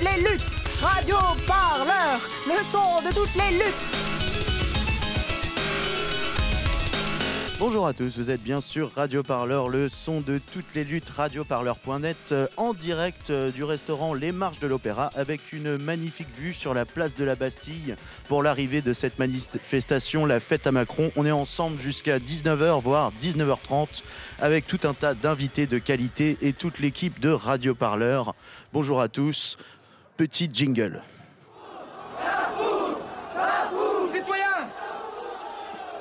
Les luttes. Radio Parleur, le son de toutes les luttes. Bonjour à tous, vous êtes bien sûr Radio Parleur, le son de toutes les luttes, radioparleur.net, euh, en direct euh, du restaurant Les Marches de l'Opéra, avec une magnifique vue sur la place de la Bastille pour l'arrivée de cette manifestation, la fête à Macron. On est ensemble jusqu'à 19h, voire 19h30, avec tout un tas d'invités de qualité et toute l'équipe de Radio Parleur. Bonjour à tous, petit jingle. Citoyens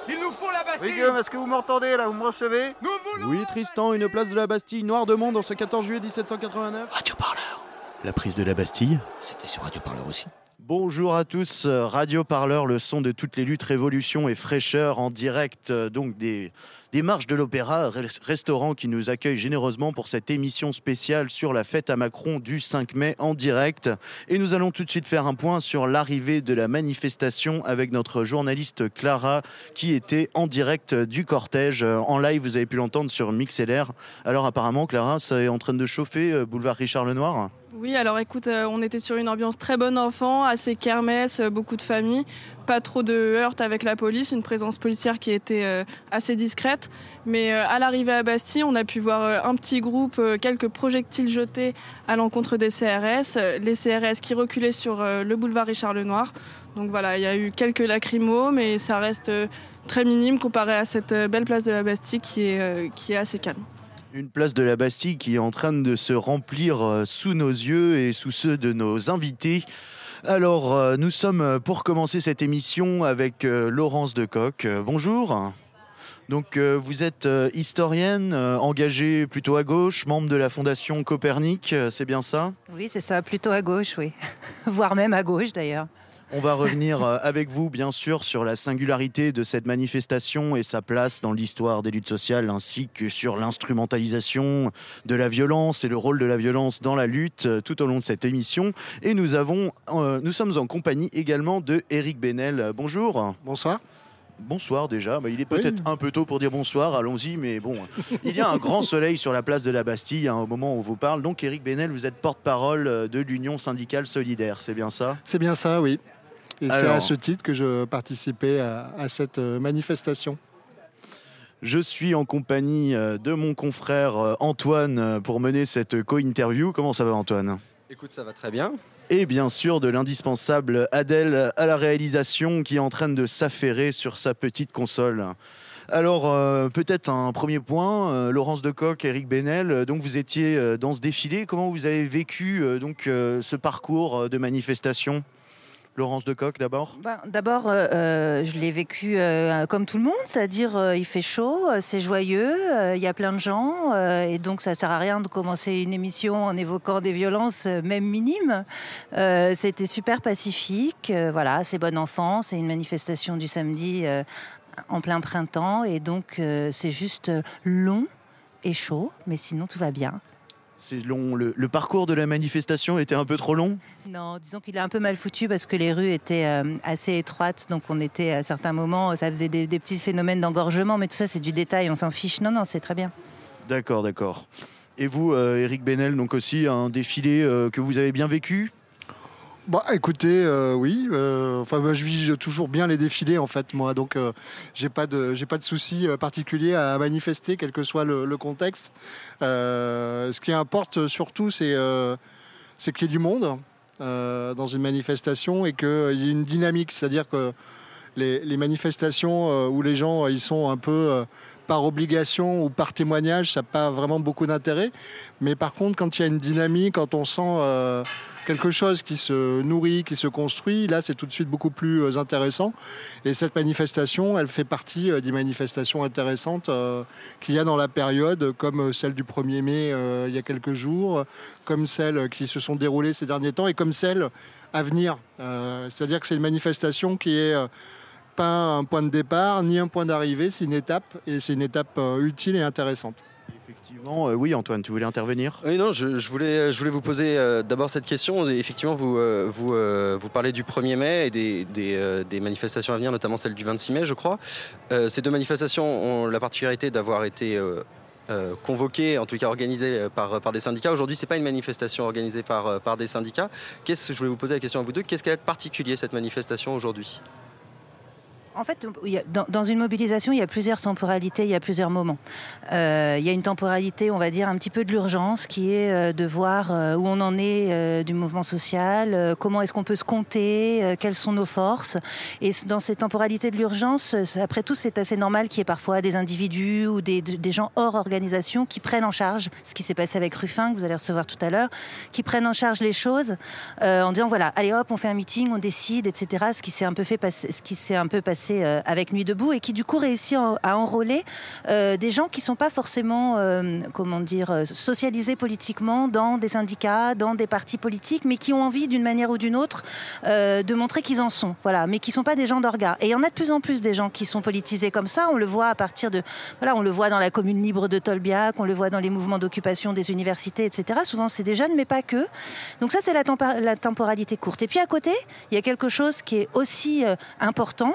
Il nous faut la Bastille Guillaume, est-ce que vous m'entendez là Vous me recevez? Nous voulons Oui, Tristan, une place de la Bastille, noir de monde, en ce 14 juillet 1789. Radio Parleur, La prise de la Bastille c'était sur Radio Parleur aussi. Bonjour à tous, euh, Radio Parleur, le son de toutes les luttes, révolution et fraîcheur en direct euh, donc des, des marches de l'Opéra, res- restaurant qui nous accueille généreusement pour cette émission spéciale sur la fête à Macron du 5 mai en direct. Et nous allons tout de suite faire un point sur l'arrivée de la manifestation avec notre journaliste Clara qui était en direct du cortège euh, en live. Vous avez pu l'entendre sur MixLR. Alors apparemment, Clara, ça est en train de chauffer, euh, boulevard Richard Lenoir. Oui, alors écoute, euh, on était sur une ambiance très bon enfant, assez kermesse, beaucoup de familles, pas trop de heurts avec la police, une présence policière qui était euh, assez discrète. Mais euh, à l'arrivée à Bastille, on a pu voir euh, un petit groupe, quelques projectiles jetés à l'encontre des CRS, les CRS qui reculaient sur le boulevard Richard Lenoir. Donc voilà, il y a eu quelques lacrymos, mais ça reste très minime comparé à cette belle place de la Bastille qui est, qui est assez calme. Une place de la Bastille qui est en train de se remplir sous nos yeux et sous ceux de nos invités. Alors, euh, nous sommes euh, pour commencer cette émission avec euh, Laurence Decoq. Euh, bonjour. Donc, vous êtes historienne, engagée plutôt à gauche, membre de la Fondation Copernic, c'est bien ça? Oui, c'est ça, plutôt à gauche, oui. Voire même à gauche d'ailleurs. On va revenir euh, avec vous, bien sûr, sur la singularité de cette manifestation et sa place dans l'histoire des luttes sociales, ainsi que sur l'instrumentalisation de la violence et le rôle de la violence dans la lutte euh, tout au long de cette émission. Et nous avons, euh, nous sommes en compagnie également de Eric Benel. Bonjour. Bonsoir. Bonsoir déjà. Bah, il est peut-être un peu tôt pour dire bonsoir. Allons-y, mais bon, il y a un grand soleil sur la place de la Bastille hein, au moment où on vous parle. Donc, Eric Benel, vous êtes porte-parole de l'Union syndicale solidaire. C'est bien ça? C'est bien ça, oui. Et c'est à ce titre que je participais à, à cette euh, manifestation. Je suis en compagnie euh, de mon confrère euh, Antoine pour mener cette co-interview. Comment ça va Antoine? Écoute, ça va très bien. Et bien sûr de l'indispensable Adèle à la réalisation qui est en train de s'affairer sur sa petite console. Alors euh, peut-être un premier point, euh, Laurence Decoq, Eric Benel, euh, donc vous étiez euh, dans ce défilé, comment vous avez vécu euh, donc euh, ce parcours euh, de manifestation? Laurence Decoq d'abord? Ben, D'abord, euh, euh, je l'ai vécu euh, comme tout le monde, c'est-à-dire il fait chaud, c'est joyeux, il y a plein de gens, et donc ça sert à rien de commencer une émission en évoquant des violences, même minimes. C'était super pacifique, voilà, c'est bon enfant, c'est une manifestation du samedi en plein printemps, et donc c'est juste long et chaud, mais sinon tout va bien. C'est long, le, le parcours de la manifestation était un peu trop long? Non, disons qu'il est un peu mal foutu parce que les rues étaient euh, assez étroites, donc on était à certains moments, ça faisait des, des petits phénomènes d'engorgement, mais tout ça c'est du détail, on s'en fiche. Non, non, c'est très bien. D'accord, d'accord. Et vous, euh, Eric Benel, donc aussi un défilé euh, que vous avez bien vécu? Bah, écoutez, euh, oui. euh, enfin, moi, je vis toujours bien les défilés, en fait, moi. Donc, euh, j'ai pas de, j'ai pas de souci euh, particulier à manifester, quel que soit le, contexte. Ce qui importe surtout, c'est, c'est qu'il y ait du monde dans une manifestation et qu'il y ait une dynamique. C'est-à-dire que les, les manifestations où les gens ils sont un peu par obligation ou par témoignage, ça n'a pas vraiment beaucoup d'intérêt. Mais par contre, quand il y a une dynamique, quand on sent euh, quelque chose qui se nourrit, qui se construit, là c'est tout de suite beaucoup plus euh, intéressant. Et cette manifestation, elle fait partie euh, des manifestations intéressantes qu'il y a dans la période, comme celle du 1er mai il y a quelques jours, comme celles qui se sont déroulées ces derniers temps et comme celle à venir. C'est-à-dire que c'est une manifestation qui est pas un point de départ ni un point d'arrivée, c'est une étape et c'est une étape utile et intéressante. Effectivement, oui, Antoine, tu voulais intervenir? Oui, non, je, voulais, je voulais vous poser d'abord cette question. Effectivement, vous, vous, vous parlez du 1er mai et des, des, manifestations à venir, notamment celle du 26 mai, je crois. ces deux manifestations ont la particularité d'avoir été convoquées, en tout cas organisées par, par des syndicats. Aujourd'hui, ce n'est pas une manifestation organisée par, par des syndicats. Qu'est-ce, je voulais vous poser la question à vous deux. Qu'est-ce qu'elle a de particulier, cette manifestation aujourd'hui? En fait, dans, une mobilisation, il y a plusieurs temporalités, il y a plusieurs moments. Euh, il y a une temporalité, on va dire, un petit peu de l'urgence, qui est euh, de voir euh, où on en est du mouvement social, comment est-ce qu'on peut se compter, quelles sont nos forces. Et dans cette temporalité de l'urgence, après tout, c'est assez normal qu'il y ait parfois des individus ou des, gens hors organisation qui prennent en charge, ce qui s'est passé avec Ruffin, que vous allez recevoir tout à l'heure, qui prennent en charge les choses en disant, voilà, allez hop, on fait un meeting, on décide, etc. Ce qui s'est un peu fait ce qui s'est un peu passé euh, avec Nuit debout et qui du coup réussit à enrôler euh, des gens qui sont pas forcément, euh, comment dire, socialisés politiquement dans des syndicats, dans des partis politiques, mais qui ont envie d'une manière ou d'une autre de montrer qu'ils en sont, voilà, mais qui sont pas des gens d'orga. Et il y en a de plus en plus des gens qui sont politisés comme ça. On le voit à partir de, voilà, on le voit dans la commune libre de Tolbiac, on le voit dans les mouvements d'occupation des universités, etc. Souvent c'est des jeunes, mais pas que. Donc ça c'est la, temporalité courte. Et puis à côté, il y a quelque chose qui est aussi important.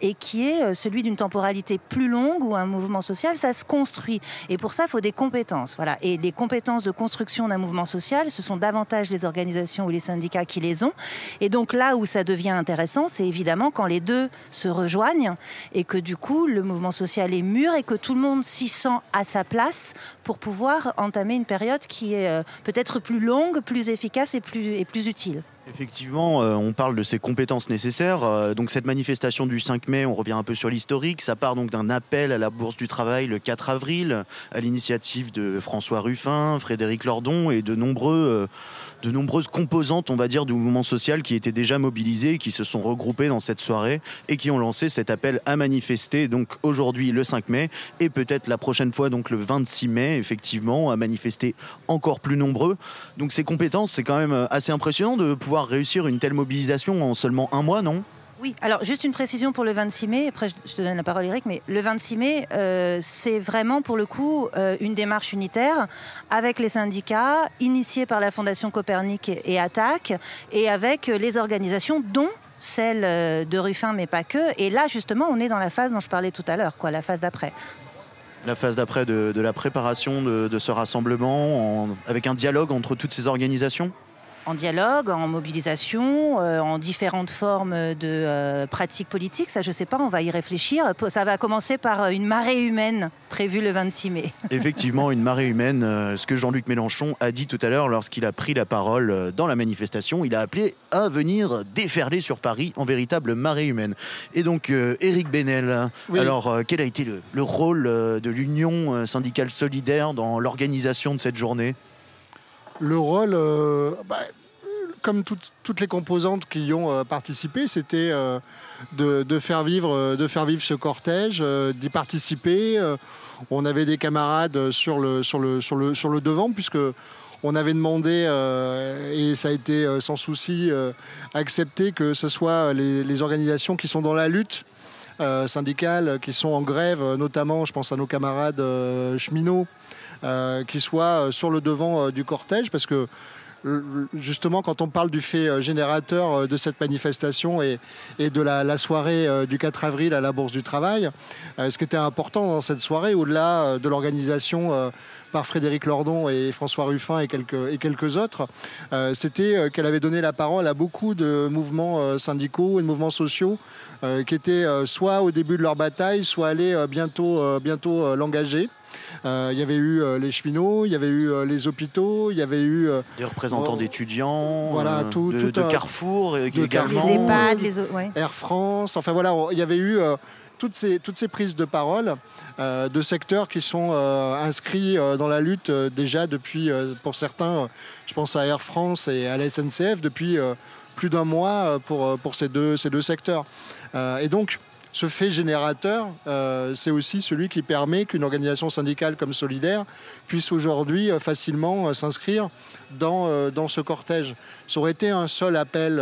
Et qui est euh, celui d'une temporalité plus longue où un mouvement social, ça se construit. Et pour ça, il faut des compétences. Voilà. Et les compétences de construction d'un mouvement social, ce sont davantage les organisations ou les syndicats qui les ont. Et donc là où ça devient intéressant, c'est évidemment quand les deux se rejoignent et que du coup, le mouvement social est mûr et que tout le monde s'y sent à sa place pour pouvoir entamer une période qui est euh, peut-être plus longue, plus efficace et plus utile. Effectivement, euh, on parle de ces compétences nécessaires. Euh, donc cette manifestation du 5 mai, on revient un peu sur l'historique. Ça part donc d'un appel à la Bourse du Travail le 4 avril, à l'initiative de François Ruffin, Frédéric Lordon et de nombreux de nombreuses composantes, on va dire, du mouvement social qui étaient déjà mobilisées, qui se sont regroupées dans cette soirée et qui ont lancé cet appel à manifester. Donc aujourd'hui, le 5 mai, et peut-être la prochaine fois, donc le 26 mai, effectivement, à manifester encore plus nombreux. Donc ces compétences, c'est quand même assez impressionnant de pouvoir réussir une telle mobilisation en seulement un mois, non? Oui, alors juste une précision pour le 26 mai, après je te donne la parole Eric, mais le 26 mai, euh, c'est vraiment pour le coup euh, une démarche unitaire avec les syndicats, initiée par la Fondation Copernic et, Attaque, et avec les organisations dont celle euh, de Ruffin, mais pas que. Et là, justement, on est dans la phase dont je parlais tout à l'heure, quoi, la phase d'après. La phase d'après de, la préparation de, ce rassemblement, avec un dialogue entre toutes ces organisations? En dialogue, en mobilisation, euh, en différentes formes de euh, pratiques politiques. Ça, je ne sais pas, on va y réfléchir. Ça va commencer par euh, une marée humaine prévue le 26 mai. Effectivement, une marée humaine, ce que Jean-Luc Mélenchon a dit tout à l'heure lorsqu'il a pris la parole dans la manifestation. Il a appelé à venir déferler sur Paris en véritable marée humaine. Et donc, Éric Benel, alors quel a été le, rôle de l'Union syndicale solidaire dans l'organisation de cette journée? Le rôle, euh, bah, comme toutes les composantes qui y ont euh, participé, c'était euh, de, faire vivre, de faire vivre ce cortège, d'y participer. on avait des camarades sur le, devant, puisque on avait demandé, et ça a été sans souci accepté, que ce soit les, organisations qui sont dans la lutte syndicale, qui sont en grève, notamment, je pense à nos camarades cheminots, qui soit euh, sur le devant euh, du cortège, parce que justement, quand on parle du fait générateur de cette manifestation et, de la, soirée du 4 avril à la Bourse du Travail, ce qui était important dans cette soirée, au-delà de l'organisation par Frédéric Lordon et François Ruffin et quelques, et quelques autres, c'était qu'elle avait donné la parole à beaucoup de mouvements syndicaux et de mouvements sociaux qui étaient soit au début de leur bataille, soit allés bientôt, bientôt l'engager. Euh, il y avait eu euh, les cheminots, il y avait eu euh, les hôpitaux, il y avait eu euh, Des représentants d'étudiants, Voilà, tout- de, tout de un- Carrefour de également. Les. EHPAD, les o- ouais. Air France. Enfin voilà, il y avait eu euh, toutes, ces, toutes ces prises de parole euh, de secteurs qui sont euh, inscrits euh, dans la lutte euh, déjà depuis, euh, pour certains, euh, je pense à Air France et à la SNCF, depuis euh, plus d'un mois euh, pour, pour ces, deux, ces deux secteurs. Euh, et donc, ce fait générateur, euh, c'est aussi celui qui permet qu'une organisation syndicale comme Solidaire puisse aujourd'hui euh, facilement euh, s'inscrire dans, dans ce cortège. Ça aurait été un seul appel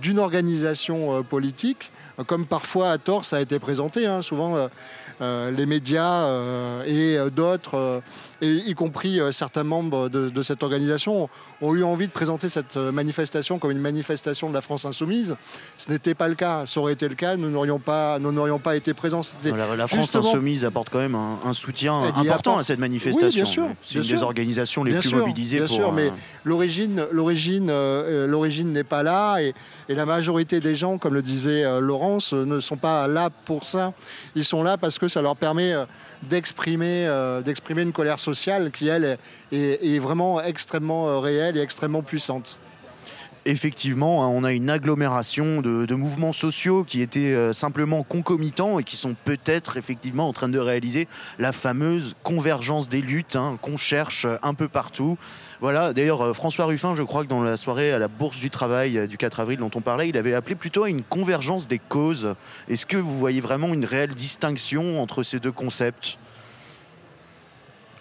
d'une organisation euh, politique, comme parfois à tort ça a été présenté. hein. Souvent, euh, euh, les médias euh, et d'autres, et y compris certains membres de, de cette organisation, ont eu envie de présenter cette manifestation comme une manifestation de la France insoumise. Ce n'était pas le cas. Ça aurait été le cas, nous n'aurions pas, nous n'aurions pas été présents. La, la France Insoumise apporte quand même un, un soutien important apporte- à cette manifestation. Oui, bien sûr, C'est une sûr. des organisations les Bien plus sûr, mobilisées bien pour. sûr, mais l'origine, l'origine, euh, l'origine n'est pas là, et, et la majorité des gens, comme le disait euh, Laurence, euh, ne sont pas là pour ça. Ils sont là parce que ça leur permet euh, d'exprimer, une colère sociale qui elle est, vraiment extrêmement réelle et extrêmement puissante. Effectivement, hein, on a une agglomération de, mouvements sociaux qui étaient euh, simplement concomitants et qui sont peut-être effectivement en train de réaliser la fameuse convergence des luttes hein, qu'on cherche euh, un peu partout. Voilà, d'ailleurs, euh, François Ruffin, je crois que dans la soirée à la Bourse du Travail du 4 avril dont on parlait, il avait appelé plutôt à une convergence des causes. Est-ce que vous voyez vraiment une réelle distinction entre ces deux concepts?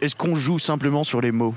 Est-ce qu'on joue simplement sur les mots?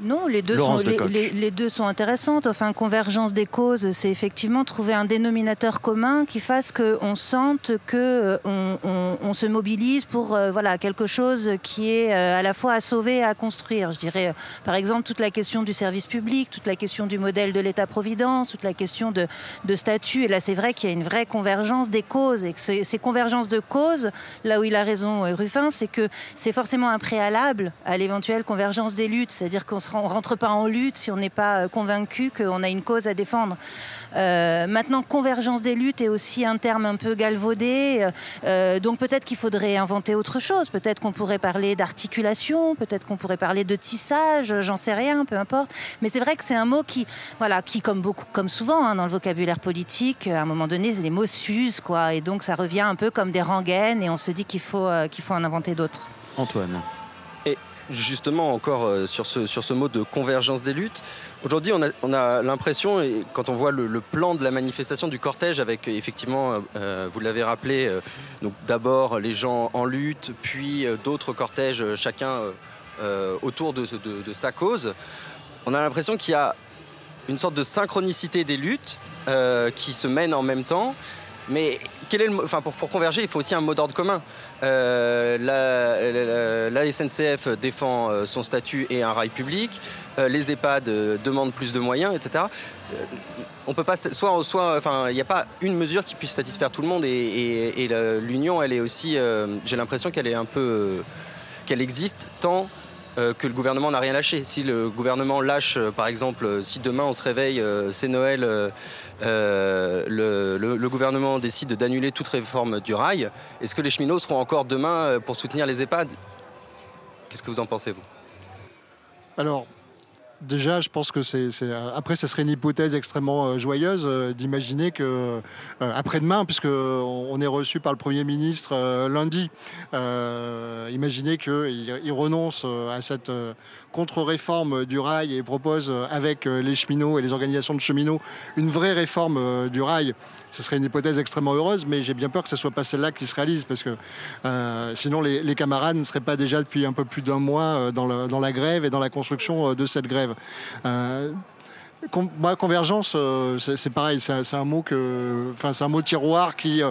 Non, les deux, sont, les, Lecoq. les- les deux sont intéressantes. Enfin, convergence des causes, c'est effectivement trouver un dénominateur commun qui fasse qu'on sente que euh, on, se mobilise pour euh, voilà quelque chose qui est euh, à la fois à sauver et à construire. Je dirais, par exemple, toute la question du service public, toute la question du modèle de l'État-providence, toute la question de, de statut. Et là, c'est vrai qu'il y a une vraie convergence des causes et que ces, ces convergences de causes, là où il a raison, Ruffin, c'est que c'est forcément un préalable à l'éventuelle convergence des luttes. C'est-à-dire qu'on ne rentre pas en lutte si on n'est pas euh, convaincu qu'on a une cause à défendre. Euh, maintenant, convergence des luttes est aussi un terme un peu galvaudé. Euh, donc peut-être qu'il faudrait inventer autre chose. Peut-être qu'on pourrait parler d'articulation, peut-être qu'on pourrait parler de tissage, j'en sais rien, peu importe. Mais c'est vrai que c'est un mot qui, voilà, qui comme beaucoup, comme souvent hein, dans le vocabulaire politique, à un moment donné, les mots s'usent, quoi. Et donc ça revient un peu comme des rengaines, et on se dit qu'il faut, qu'il faut en inventer d'autres. Antoine Justement, encore euh, sur, ce, mot de convergence des luttes, aujourd'hui on a, on a l'impression, et quand on voit le, plan de la manifestation du cortège, avec effectivement, euh, euh, vous l'avez rappelé, d'abord les gens en lutte, puis d'autres cortèges, chacun autour de, sa cause, on a l'impression qu'il y a une sorte de synchronicité des luttes qui se mènent en même temps. Mais quel est le, enfin, pour, pour converger, il faut aussi un mot d'ordre commun. Euh, la, SNCF défend euh, son statut et un rail public. Euh, les EHPAD demandent plus de moyens, etc. On peut pas, soit, soit, enfin, il n'y a pas une mesure qui puisse satisfaire tout le monde. Et, l'union, elle est aussi, j'ai l'impression qu'elle est un peu, qu'elle existe tant que le gouvernement n'a rien lâché. Si le gouvernement lâche, par exemple, si demain on se réveille, c'est Noël, euh, le, le- le gouvernement décide d'annuler toute réforme du rail, est-ce que les cheminots seront encore demain euh, pour soutenir les EHPAD? Qu'est-ce que vous en pensez, vous? Alors, déjà, je pense que c'est. Après, ce serait une hypothèse extrêmement euh, joyeuse euh, d'imaginer que euh, après-demain, puisque on est reçu par le Premier ministre lundi, imaginez qu'il il renonce à cette contre-réforme du rail et propose avec les cheminots et les organisations de cheminots une vraie réforme du rail. Ce serait une hypothèse extrêmement heureuse, mais j'ai bien peur que ce soit pas celle-là qui se réalise, parce que sinon les, camarades ne seraient pas déjà depuis un peu plus d'un mois dans, la grève et dans la construction de cette grève. Euh, convergence, euh, c'est pareil, c'est un- mot que, c'est un mot tiroir qui,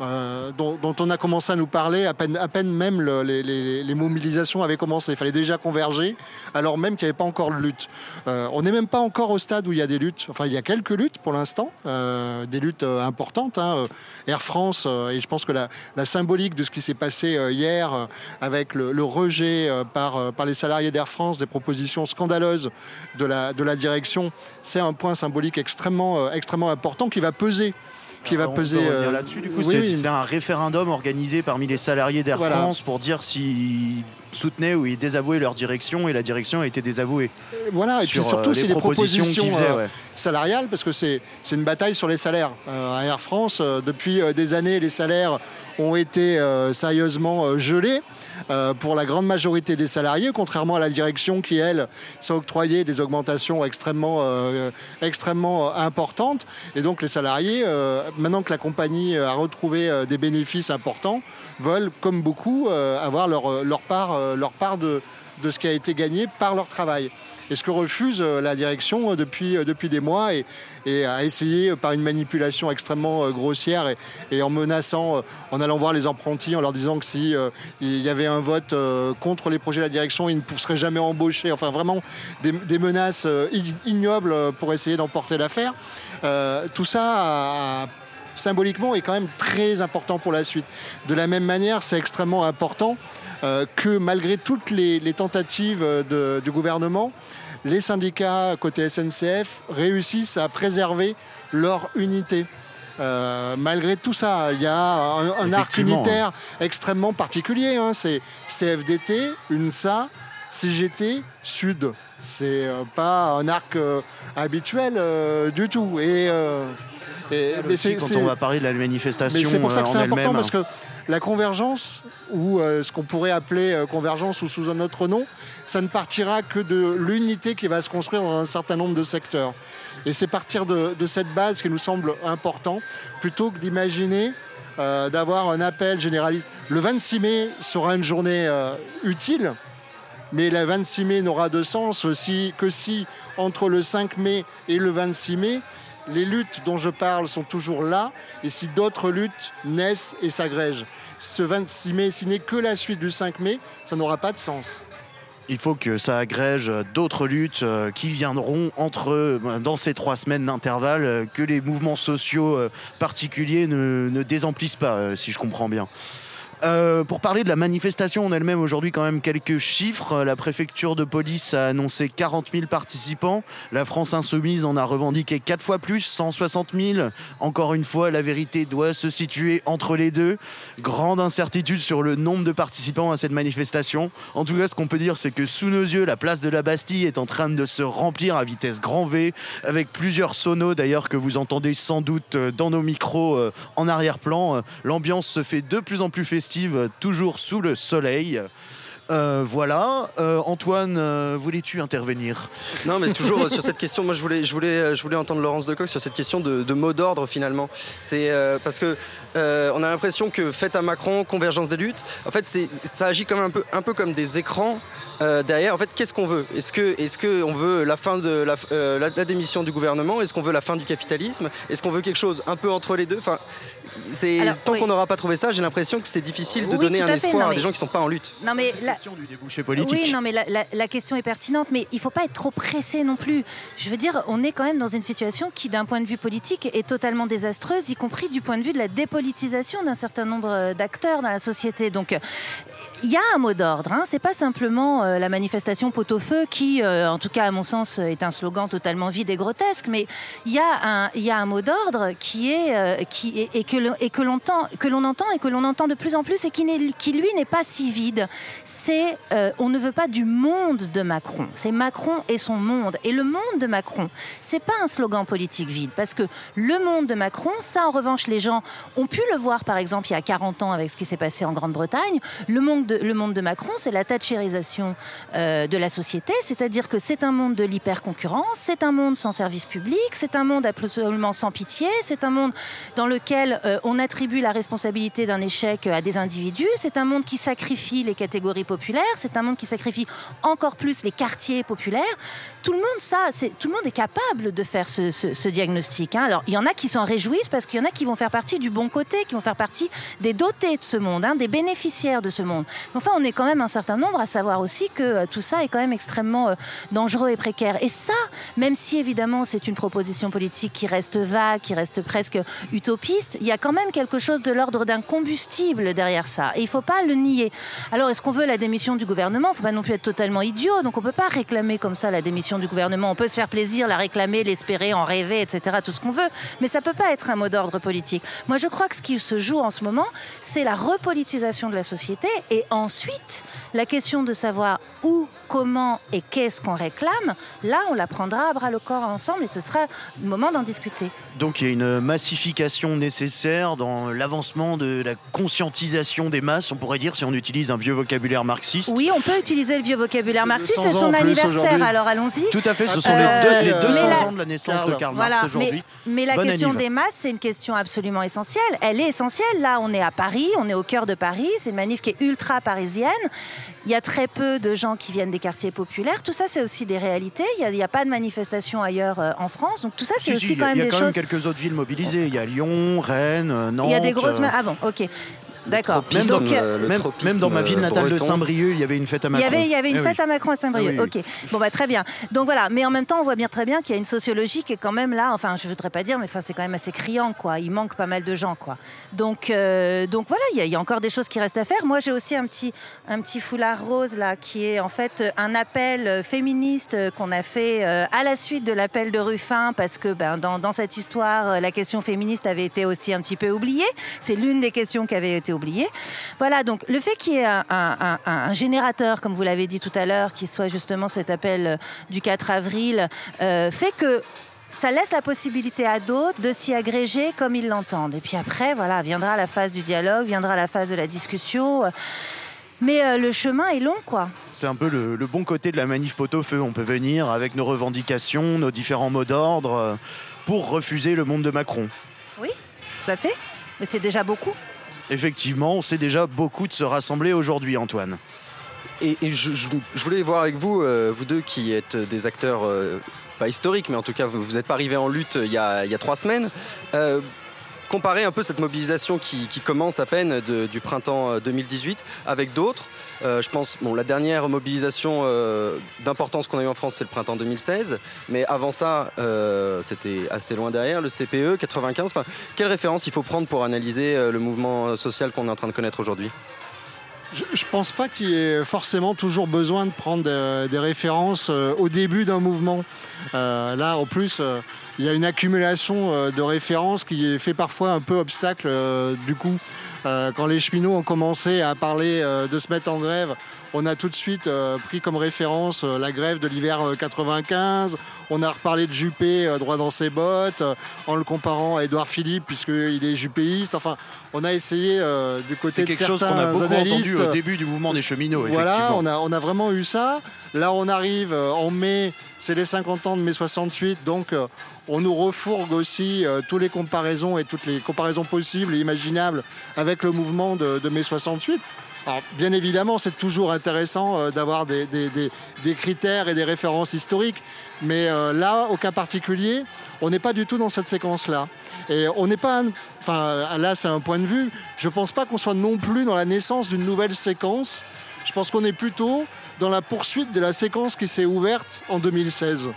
euh, dont, on a commencé à nous parler à peine, même le- les, mobilisations avaient commencé. Il fallait déjà converger, alors même qu'il n'y avait pas encore de lutte. Euh, on n'est même pas encore au stade où il y a des luttes. Enfin, il y a quelques luttes pour l'instant, euh, des luttes importantes. hein. Air France, et je pense que la, symbolique de ce qui s'est passé hier avec le, rejet par, les salariés d'Air France des propositions scandaleuses de la, direction, c'est un point symbolique extrêmement, extrêmement important qui va peser qui va peser. euh, là-dessus. Du coup, oui, c'est- oui. c'était un référendum organisé parmi les salariés d'Air Voilà. France pour dire s'ils soutenaient ou ils désavouaient leur direction et la direction a été désavouée. Voilà, et puis surtout, euh, c'est les propositions propositions qu'ils faisaient. euh, ouais. salariales parce que c'est une bataille sur les salaires. Euh, à Air France, euh, depuis euh, des années, les salaires ont été euh, sérieusement euh, gelés. Euh, pour la grande majorité des salariés, contrairement à la direction qui, elle, s'est octroyé des augmentations extrêmement, euh, extrêmement euh, importantes. Et donc les salariés, maintenant que la compagnie a retrouvé des bénéfices importants, veulent, comme beaucoup, avoir leur, leur part, leur part de, de ce qui a été gagné par leur travail. Et ce que refuse euh, la direction euh, depuis, euh, depuis des mois et, a essayé par une manipulation extrêmement grossière et, en menaçant, en allant voir les apprentis, en leur disant que si il y avait un vote contre les projets de la direction, ils ne seraient jamais embauchés. Enfin, vraiment des, menaces ig- ignobles pour essayer d'emporter l'affaire. Tout ça symboliquement est quand même très important pour la suite. De la même manière, c'est extrêmement important euh, que malgré toutes les, les tentatives euh, de- du gouvernement, les syndicats côté SNCF réussissent à préserver leur unité. Euh, malgré tout ça, il y a un, un arc Effectivement. unitaire extrêmement particulier. hein. C'est CFDT, UNSA, CGT, Sud. C'est euh, pas un arc euh, habituel du tout. Et, et- mais Aussi, c'est- quand on va parler de la manifestation c'est pour ça que c'est important parce que la convergence, ou euh, ce qu'on pourrait appeler euh, convergence ou sous un autre nom, ça ne partira que de l'unité qui va se construire dans un certain nombre de secteurs. Et c'est partir de, cette base qui nous semble important, plutôt que d'imaginer euh, d'avoir un appel généraliste. Le 26 mai sera une journée utile, mais le 26 mai n'aura de sens aussi que si, entre le 5 mai et le 26 mai, les luttes dont je parle sont toujours là, et si d'autres luttes naissent et s'agrègent. Ce 26 mai, s'il n'est que la suite du 5 mai, ça n'aura pas de sens. Il faut que ça agrège d'autres luttes euh, qui viendront entre euh, dans ces trois semaines d'intervalle, euh, que les mouvements sociaux particuliers ne, désemplissent pas, si je comprends bien. Euh, pour parler de la manifestation en elle-même, aujourd'hui quand même quelques chiffres. La préfecture de police a annoncé 40 000 participants. La France insoumise en a revendiqué 4 fois plus, 160 000. Encore une fois, la vérité doit se situer entre les deux. Grande incertitude sur le nombre de participants à cette manifestation. En tout cas, ce qu'on peut dire, c'est que sous nos yeux, la place de la Bastille est en train de se remplir à vitesse grand V, avec plusieurs sonos d'ailleurs que vous entendez sans doute dans nos micros euh, en arrière-plan. Euh, L'ambiance se fait de plus en plus festive, toujours sous le soleil. Euh, voilà. Euh, Antoine, euh, voulais-tu intervenir? Non, mais toujours sur cette question, moi je voulais, je voulais, je voulais entendre Laurence Decoq sur cette question de, de mot d'ordre finalement. C'est euh, parce que euh, on a l'impression que fête à Macron, convergence des luttes, en fait, c'est, ça agit comme un peu, un peu comme des écrans. euh, derrière, en fait, qu'est-ce qu'on veut? Est-ce que, est-ce que on veut la fin de la, euh, la- la démission du gouvernement? Est-ce qu'on veut la fin du capitalisme? Est-ce qu'on veut quelque chose un peu entre les deux? Enfin, c'est tant oui. qu'on n'aura pas trouvé ça, j'ai l'impression que c'est difficile de Oui, donner un fait, espoir non, à des gens qui sont pas en lutte. Non mais Oui, non, mais la question est pertinente, mais il ne faut pas être trop pressé non plus. Je veux dire, on est quand même dans une situation qui, d'un point de vue politique, est totalement désastreuse, y compris du point de vue de la dépolitisation d'un certain nombre euh, d'acteurs dans la société. Donc, euh, il y a un mot d'ordre. Hein. C'est pas simplement euh, la manifestation pot-au-feu qui, euh, en tout cas à mon sens, est un slogan totalement vide et grotesque. Mais il y a un, y a un mot d'ordre qui est, euh, qui et que l'on entend, que entend et que l'on entend de plus en plus et qui, qui lui n'est pas si vide. C'est on ne veut pas du monde de Macron. C'est Macron et son monde. Et le monde de Macron, c'est pas un slogan politique vide parce que le monde de Macron, ça en revanche les gens ont pu le voir par exemple il y a 40 ans avec ce qui s'est passé en Grande-Bretagne. Le monde le monde de Macron, c'est la thatchérisation euh, de la société, c'est-à-dire que c'est un monde de l'hyper-concurrence, c'est un monde sans service public, c'est un monde absolument sans pitié, c'est un monde dans lequel euh, on attribue la responsabilité d'un échec à des individus, c'est un monde qui sacrifie les catégories populaires, c'est un monde qui sacrifie encore plus les quartiers populaires. Tout le monde, ça, tout le monde est capable de faire ce, diagnostic. hein. Alors, il y en a qui s'en réjouissent parce qu'il y en a qui vont faire partie du bon côté, qui vont faire partie des dotés de ce monde, hein, des bénéficiaires de ce monde. Enfin, on est quand même un certain nombre à savoir aussi que euh, tout ça est quand même extrêmement euh, dangereux et précaire. Et ça, même si évidemment c'est une proposition politique qui reste vague, qui reste presque utopiste, il y a quand même quelque chose de l'ordre d'un combustible derrière ça. Et il ne faut pas le nier. Alors, est-ce qu'on veut la démission du gouvernement? Il ne faut pas non plus être totalement idiot. Donc on ne peut pas réclamer comme ça la démission du gouvernement. On peut se faire plaisir, la réclamer, l'espérer, en rêver, etc. Tout ce qu'on veut. Mais ça ne peut pas être un mot d'ordre politique. Moi, je crois que ce qui se joue en ce moment, c'est la repolitisation de la société et ensuite la question de savoir où, comment et qu'est-ce qu'on réclame. Là, on la prendra à bras le corps ensemble et ce sera le moment d'en discuter. Donc il y a une massification nécessaire dans l'avancement de la conscientisation des masses, on pourrait dire, si on utilise un vieux vocabulaire marxiste. Oui, on peut utiliser le vieux vocabulaire marxiste, 200 c'est son anniversaire, alors allons-y. Tout à fait, ce sont Euh, les, deux- les mais 200 la- ans de la naissance de Karl. Marx Voilà, aujourd'hui. mais la question anniv. des masses, c'est une question absolument essentielle. Elle est essentielle. Là, on est à Paris, on est au cœur de Paris. C'est une manif qui est ultra parisienne. Il y a très peu de gens qui viennent des quartiers populaires. Tout ça, c'est aussi des réalités. Il n'y a, il y a pas de manifestation ailleurs euh, en France. Donc tout ça, c'est Si, aussi si, quand a, même il y a des quand même choses. quelques autres villes mobilisées. Il y a Lyon, Rennes, Nantes. Il y a des grosses. euh, Ah bon, ok. D'accord. Même Donc, dans, euh, même, dans ma ville natale de breton. Saint-Brieuc, il y avait une fête à Il y Macron. avait, il y avait une Eh oui. fête à Macron à Saint-Brieuc. Ah oui, oui. ok. Bon, bah, très bien. Donc voilà. Mais en même temps, on voit bien très bien qu'il y a une sociologie qui est quand même là. Enfin, je voudrais pas dire, mais enfin, c'est quand même assez criant, quoi. Il manque pas mal de gens, quoi. Donc, euh, donc voilà, il y, a- il y a encore des choses qui restent à faire. Moi, j'ai aussi un petit, un petit foulard rose là, qui est en fait un appel féministe qu'on a fait euh, à la suite de l'appel de Ruffin, parce que ben, dans, dans cette histoire, la question féministe avait été aussi un petit peu oubliée. C'est l'une des questions qui avait été oubliée. Voilà, donc le fait qu'il y ait un, un- un- un générateur, comme vous l'avez dit tout à l'heure, qui soit justement cet appel euh, du 4 avril, euh, fait que ça laisse la possibilité à d'autres de s'y agréger comme ils l'entendent. Et puis après, voilà, viendra la phase du dialogue, viendra la phase de la discussion. euh, Mais euh, le chemin est long, quoi. C'est un peu le, le bon côté de la manif pot-au-feu. On peut venir avec nos revendications, nos différents mots d'ordre pour refuser le monde de Macron. Tout à fait. Mais c'est déjà beaucoup. Effectivement, on sait déjà beaucoup de se rassembler aujourd'hui, Antoine. Et, je, voulais voir avec vous, euh, vous deux qui êtes des acteurs, euh, pas historiques, mais en tout cas, vous n'êtes pas arrivés en lutte il y a, il y a trois semaines. Euh, comparer un peu cette mobilisation qui, commence à peine du printemps euh, 2018 avec d'autres. Euh, je pense, bon, la dernière mobilisation euh, d'importance qu'on a eue en France, c'est le printemps 2016. Mais avant ça, euh, c'était assez loin derrière, le CPE 95. Enfin, quelle référence il faut prendre pour analyser le mouvement social qu'on est en train de connaître aujourd'hui? Je, je pense pas qu'il y ait forcément toujours besoin de prendre des, références au début d'un mouvement. Là, en plus, il y a une accumulation de références qui fait parfois un peu obstacle du coup. Euh, quand les cheminots ont commencé à parler euh, de se mettre en grève, on a tout de suite euh, pris comme référence la grève de l'hiver euh, 95. On a reparlé de Juppé droit dans ses bottes en le comparant à Édouard Philippe puisqu'il est juppéiste. Enfin, on a essayé du côté C'est de quelque certains chose qu'on a beaucoup analystes. entendu au début du mouvement des cheminots, Voilà, on a, on a vraiment eu ça. Là, on arrive en mai, c'est les 50 ans de mai 68, donc euh, on nous refourgue aussi euh, toutes les comparaisons et toutes les comparaisons possibles et imaginables avec le mouvement de, de mai 68. Alors, bien évidemment, c'est toujours intéressant euh, d'avoir des, critères et des références historiques, mais là, au cas particulier, on n'est pas du tout dans cette séquence-là. Et on n'est pas, enfin là, c'est un point de vue. Je pense pas qu'on soit non plus dans la naissance d'une nouvelle séquence. Je pense qu'on est plutôt dans la poursuite de la séquence qui s'est ouverte en 2016.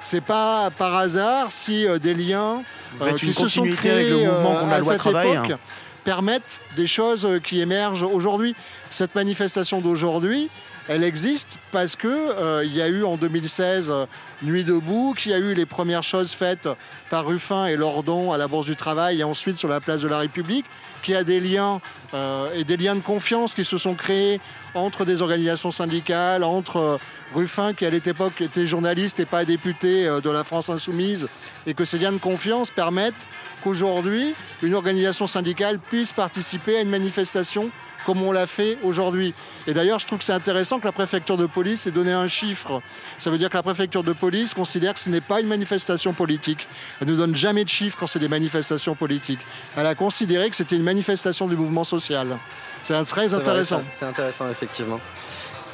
C'est pas par hasard si euh, des liens faites qui se sont créés avec le mouvement euh, contre la à loi cette travail. époque hein. permettent des choses euh, qui émergent aujourd'hui. Cette manifestation d'aujourd'hui, elle existe parce que euh, il y a eu en 2016 euh, Nuit debout, qu'il y a eu les premières choses faites par Ruffin et Lordon à la Bourse du Travail et ensuite sur la place de la République, qu'il y a des liens euh, et des liens de confiance qui se sont créés entre des organisations syndicales, entre euh, Ruffin qui à l'époque était journaliste et pas député euh, de la France insoumise, et que ces liens de confiance permettent qu'aujourd'hui une organisation syndicale puisse participer à une manifestation comme on l'a fait aujourd'hui. Et d'ailleurs, je trouve que c'est intéressant que la préfecture de police ait donné un chiffre. Ça veut dire que la préfecture de police considère que ce n'est pas une manifestation politique. Elle ne donne jamais de chiffres quand c'est des manifestations politiques. Elle a considéré que c'était une manifestation du mouvement social. C'est très intéressant. C'est intéressant, effectivement.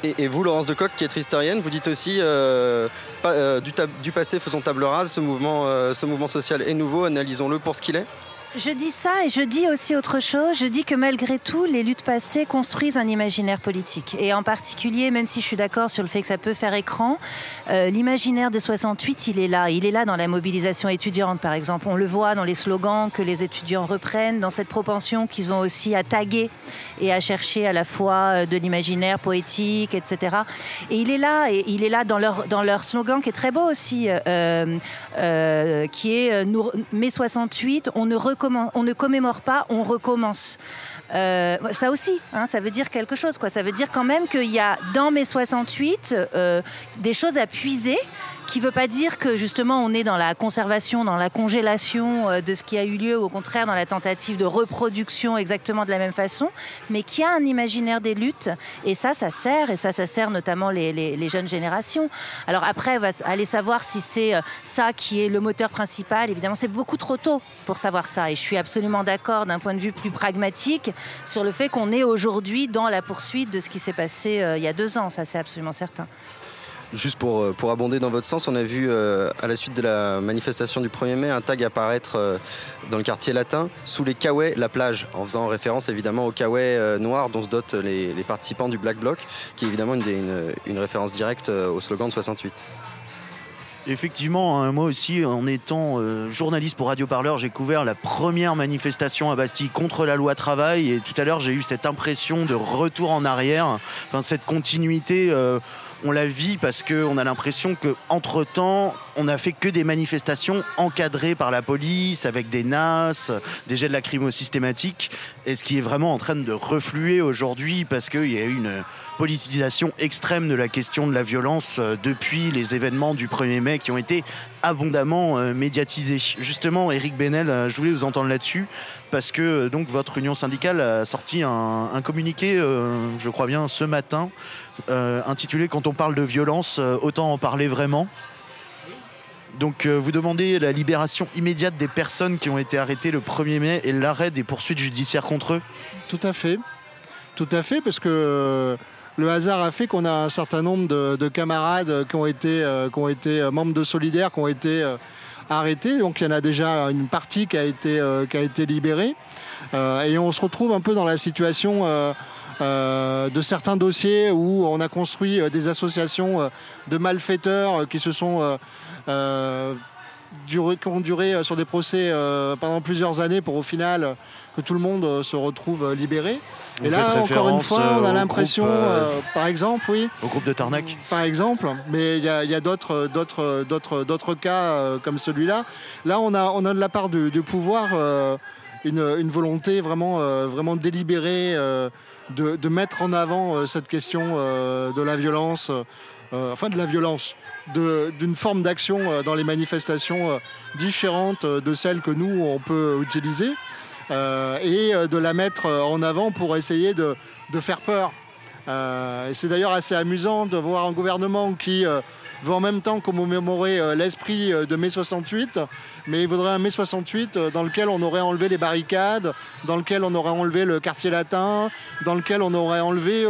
Et, et vous, Laurence Decoq, qui est historienne, vous dites aussi euh, pas- euh, du passé, faisons table rase, ce mouvement, euh, ce mouvement social est nouveau, analysons-le pour ce qu'il est. Je dis ça et je dis aussi autre chose. Je dis que malgré tout, les luttes passées construisent un imaginaire politique. Et en particulier, même si je suis d'accord sur le fait que ça peut faire écran, euh, l'imaginaire de 68, il est là. Il est là dans la mobilisation étudiante, par exemple. On le voit dans les slogans que les étudiants reprennent, dans cette propension qu'ils ont aussi à taguer et à chercher à la fois euh, de l'imaginaire poétique, etc. Et il est là, et il est là dans leur, dans leur slogan qui est très beau aussi, euh, euh, qui est euh, mai 68, on ne, on ne commémore pas, on recommence. Euh, ça aussi, hein, ça veut dire quelque chose. Quoi. Ça veut dire quand même qu'il y a dans mai 68 euh, des choses à puiser, qui ne veut pas dire que justement on est dans la conservation, dans la congélation euh, de ce qui a eu lieu, ou au contraire dans la tentative de reproduction exactement de la même façon, mais qui a un imaginaire des luttes. Et ça, ça sert, et ça, ça sert notamment les, les- jeunes générations. Alors après, on aller savoir si c'est euh, ça qui est le moteur principal. Évidemment, c'est beaucoup trop tôt pour savoir ça. Et je suis absolument d'accord d'un point de vue plus pragmatique sur le fait qu'on est aujourd'hui dans la poursuite de ce qui s'est passé euh, il y a deux ans. Ça, c'est absolument certain. Juste pour, euh, pour abonder dans votre sens, on a vu euh, à la suite de la manifestation du 1er mai un tag apparaître euh, dans le quartier latin sous les Kawaii, la plage, en faisant référence évidemment aux Kawaii noirs dont se dotent les, participants du Black Bloc, qui est évidemment une, une- référence directe au slogan de 68. Effectivement, hein, moi aussi, en étant journaliste pour Radio Parleur, j'ai couvert la première manifestation à Bastille contre la loi travail. Et tout à l'heure, j'ai eu cette impression de retour en arrière, cette continuité. On la vit parce qu'on a l'impression que entre temps, on n'a fait que des manifestations encadrées par la police, avec des NAS, des jets de lacrymo systématiques, et ce qui est vraiment en train de refluer aujourd'hui parce qu'il y a eu une politisation extrême de la question de la violence euh, depuis les événements du 1er mai qui ont été abondamment euh, médiatisés. Justement, Eric Benel, euh, je voulais vous entendre là-dessus parce que donc votre union syndicale a sorti un, un communiqué, je crois bien, ce matin, intitulé Quand on parle de violence, euh, autant en parler vraiment. Donc euh, vous demandez la libération immédiate des personnes qui ont été arrêtées le 1er mai et l'arrêt des poursuites judiciaires contre eux. Tout à fait. Tout à fait, parce que euh, le hasard a fait qu'on a un certain nombre de, de camarades qui ont été, euh, euh, membres de Solidaire, qui ont été euh, arrêtés. Donc il y en a déjà une partie qui a été, euh, libérée. Euh, et on se retrouve un peu dans la situation euh, de certains dossiers où on a construit euh, des associations euh, de malfaiteurs qui se sont euh, duré- qui ont duré sur des procès pendant plusieurs années pour au final que tout le monde se retrouve libéré. Vous Et là, encore une fois, on a l'impression, euh, par exemple, oui, Au groupe de Tarnac par exemple, mais il y a, il y a d'autres, d'autres, d'autres, d'autres cas comme celui-là. Là, on a, on a de la part du, du pouvoir euh, une, volonté vraiment, euh, vraiment délibérée euh, de, mettre en avant euh, cette question de la violence, enfin de la violence, d'une forme d'action dans les manifestations différentes de celles que nous, on peut utiliser. et de la mettre en avant pour essayer de, de faire peur. C'est d'ailleurs assez amusant de voir un gouvernement qui veut en même temps commémorer euh, l'esprit euh, de mai 68, mais il voudrait un mai 68 euh, dans lequel on aurait enlevé les barricades, dans lequel on aurait enlevé le quartier latin, dans lequel on aurait enlevé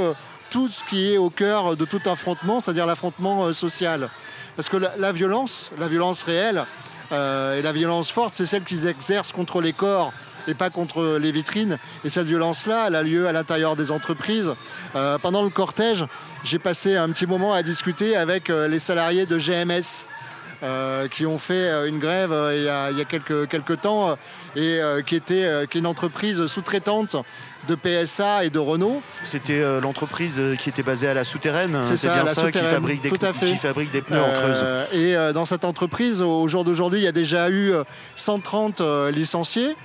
tout ce qui est au cœur de tout affrontement, c'est-à-dire l'affrontement social. Parce que la, violence, la violence réelle et la violence forte, c'est celle qu'ils exercent contre les corps et pas contre les vitrines. Et cette violence-là, elle a lieu à l'intérieur des entreprises. Euh, pendant le cortège, j'ai passé un petit moment à discuter avec euh, les salariés de GMS. euh, qui ont fait une grève euh, il y a, il y a quelques, quelques temps et euh, qui, était, qui est une entreprise sous-traitante de PSA et de Renault. C'était l'entreprise qui était basée à la souterraine. C'est ça, bien la ça qui fabrique, des, tout à fait. qui fabrique des pneus en creuse. Et dans cette entreprise, au jour d'aujourd'hui, il y a déjà eu euh, 130 euh, licenciés.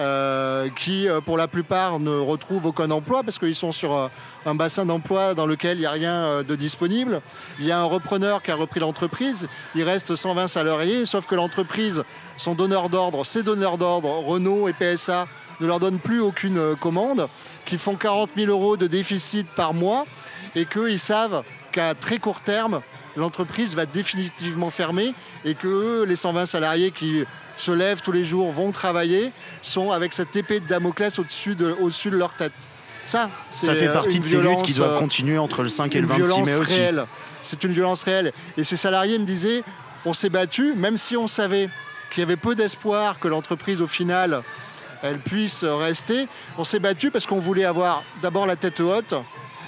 Euh, qui euh, pour la plupart ne retrouvent aucun emploi parce qu'ils sont sur euh, un bassin d'emploi dans lequel il n'y a rien de disponible. Il y a un repreneur qui a repris l'entreprise, il reste 120 salariés, sauf que l'entreprise, son donneur d'ordre, ses donneurs d'ordre, Renault et PSA, ne leur donnent plus aucune commande, qui font 40 000 euros de déficit par mois et qu'ils savent qu'à très court terme, l'entreprise va définitivement fermer et que eux, les 120 salariés qui se lèvent tous les jours, vont travailler, sont avec cette épée de Damoclès au-dessus de, leur tête. Ça, c'est Ça fait euh, partie de ces luttes qui doivent euh, continuer entre le 5 et le 26 violence mai aussi. C'est une violence réelle. Et ces salariés me disaient, on s'est battu, même si on savait qu'il y avait peu d'espoir que l'entreprise, au final, elle puisse rester. On s'est battu parce qu'on voulait avoir d'abord la tête haute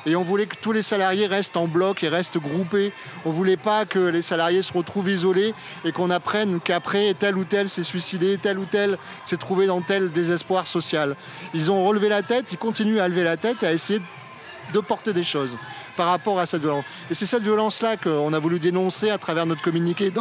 et on voulait que tous les salariés restent en bloc et restent groupés. On voulait pas que les salariés se retrouvent isolés et qu'on apprenne qu'après tel ou tel s'est suicidé, tel ou tel s'est trouvé dans tel désespoir social. Ils ont relevé la tête, ils continuent à lever la tête et à essayer de porter des choses par rapport à cette violence. Et c'est cette violence-là qu'on a voulu dénoncer à travers notre communiqué,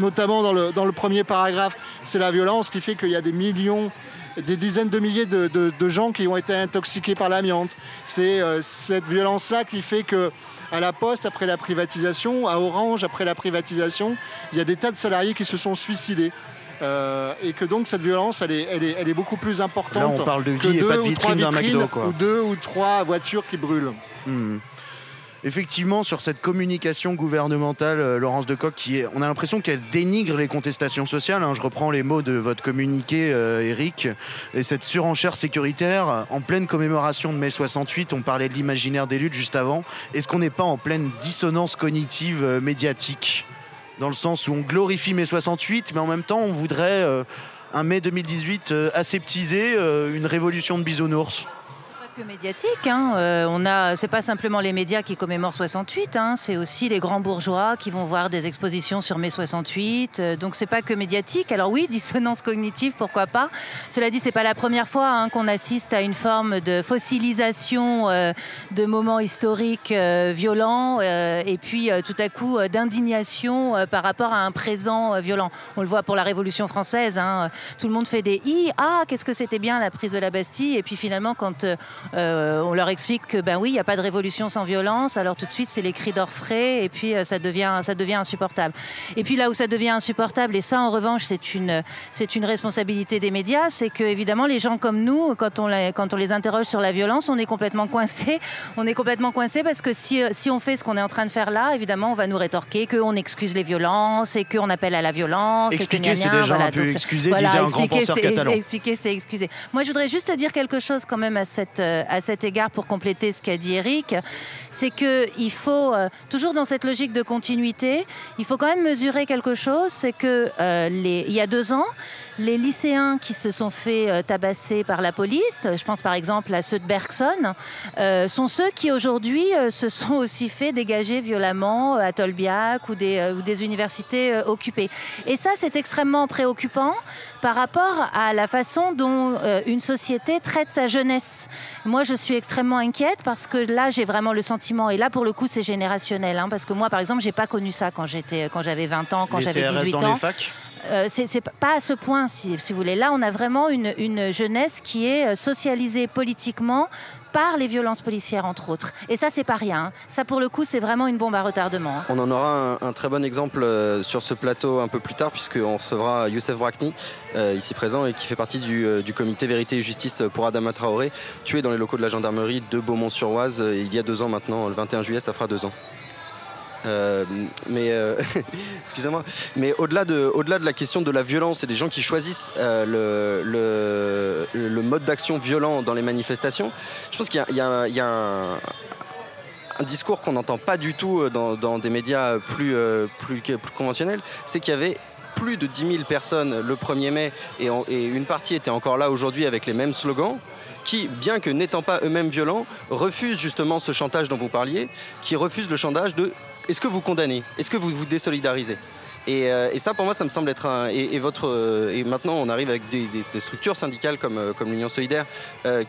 notamment dans le premier paragraphe. C'est la violence qui fait qu'il y a des millions, des dizaines de milliers de, de- de gens qui ont été intoxiqués par l'amiante. C'est euh, cette violence-là qui fait que à la Poste, après la privatisation, à Orange, après la privatisation, il y a des tas de salariés qui se sont suicidés. Euh, et que donc cette violence, elle est, elle est, elle est beaucoup plus importante Là, on parle de que et deux pas de ou trois vitrines McDo, ou deux ou trois voitures qui brûlent. Hmm. Effectivement, sur cette communication gouvernementale, euh, Laurence Decoq, qui est, on a l'impression qu'elle dénigre les contestations sociales. hein. Je reprends les mots de votre communiqué, euh, Eric. Et cette surenchère sécuritaire, en pleine commémoration de mai 68, on parlait de l'imaginaire des luttes juste avant. Est-ce qu'on n'est pas en pleine dissonance cognitive euh, médiatique? Dans le sens où on glorifie mai 68, mais en même temps, on voudrait euh, un mai 2018 euh, aseptisé, euh, une révolution de bisounours. Que médiatique. Hein. Euh, on a, c'est pas simplement les médias qui commémorent 68. Hein. C'est aussi les grands bourgeois qui vont voir des expositions sur mai 68. Euh, donc c'est pas que médiatique. Alors oui, dissonance cognitive, pourquoi pas. Cela dit, c'est pas la première fois hein, qu'on assiste à une forme de fossilisation euh, de moments historiques euh, violents euh, et puis tout à coup d'indignation par rapport à un présent violent. On le voit pour la Révolution française. hein. Tout le monde fait des i. Ah, qu'est-ce que c'était bien la prise de la Bastille. Et puis finalement, quand euh, on leur explique que ben oui, il n'y a pas de révolution sans violence, alors tout de suite c'est les cris d'orfraie et puis euh, ça devient ça devient insupportable. Et puis là où ça devient insupportable, et ça en revanche c'est une c'est une responsabilité des médias, c'est que évidemment les gens comme nous, quand on les, quand on les interroge sur la violence, on est complètement coincé. On est complètement coincé parce que si euh, si on fait ce qu'on est en train de faire là, évidemment on va nous rétorquer qu'on excuse les violences et qu'on appelle à la violence. et que Expliquer, c'est déjà voilà. un peu excusé, voilà, disait un grand expliquer, penseur c'est- catalan. expliquer, c'est excuser. Moi, je voudrais juste dire quelque chose quand même à, cette, à cet égard pour compléter ce qu'a dit Eric. C'est qu'il faut, euh, toujours dans cette logique de continuité, il faut quand même mesurer quelque chose. C'est que euh, y a deux ans, les lycéens qui se sont fait euh, tabasser par la police, euh, je pense par exemple à ceux de Bergson, euh, sont ceux qui aujourd'hui se sont aussi fait dégager violemment à Tolbiac ou des, ou des universités occupées. Et ça, c'est extrêmement préoccupant par rapport à la façon dont une société traite sa jeunesse. Moi, je suis extrêmement inquiète parce que là, j'ai vraiment le sentiment, et là, pour le coup, c'est générationnel, hein, parce que moi, par exemple, j'ai pas connu ça quand j'étais, quand j'avais 20 ans, quand j'avais CRS 18 dans ans. les facs? Euh, c'est pas à ce point, si, vous voulez. Là, on a vraiment une, une jeunesse qui est euh, socialisée politiquement par les violences policières, entre autres. Et ça, c'est pas rien. hein. Ça, pour le coup, c'est vraiment une bombe à retardement. hein. On en aura un, très bon exemple euh, sur ce plateau un peu plus tard, puisqu'on recevra Youssef Brakni, ici présent, et qui fait partie du, du comité Vérité et Justice pour Adama Traoré, tué dans les locaux de la gendarmerie de Beaumont-sur-Oise il y a deux ans maintenant, le 21 juillet, ça fera deux ans. Euh, mais euh, excusez-moi, mais au-delà de, la question de la violence et des gens qui choisissent euh, le, mode d'action violent dans les manifestations, je pense qu'il y a, un, discours qu'on n'entend pas du tout dans, des médias plus, conventionnels, c'est qu'il y avait plus de 10 000 personnes le 1er mai et une partie était encore là aujourd'hui avec les mêmes slogans qui, bien que n'étant pas eux-mêmes violents, refusent justement ce chantage dont vous parliez, qui refusent le chantage de est-ce que vous condamnez? Est-ce que vous vous désolidarisez? Et, euh, ça, pour moi, ça me semble être un. Et, votre, euh, et maintenant, on arrive avec des, structures syndicales comme, euh, comme l'Union Solidaire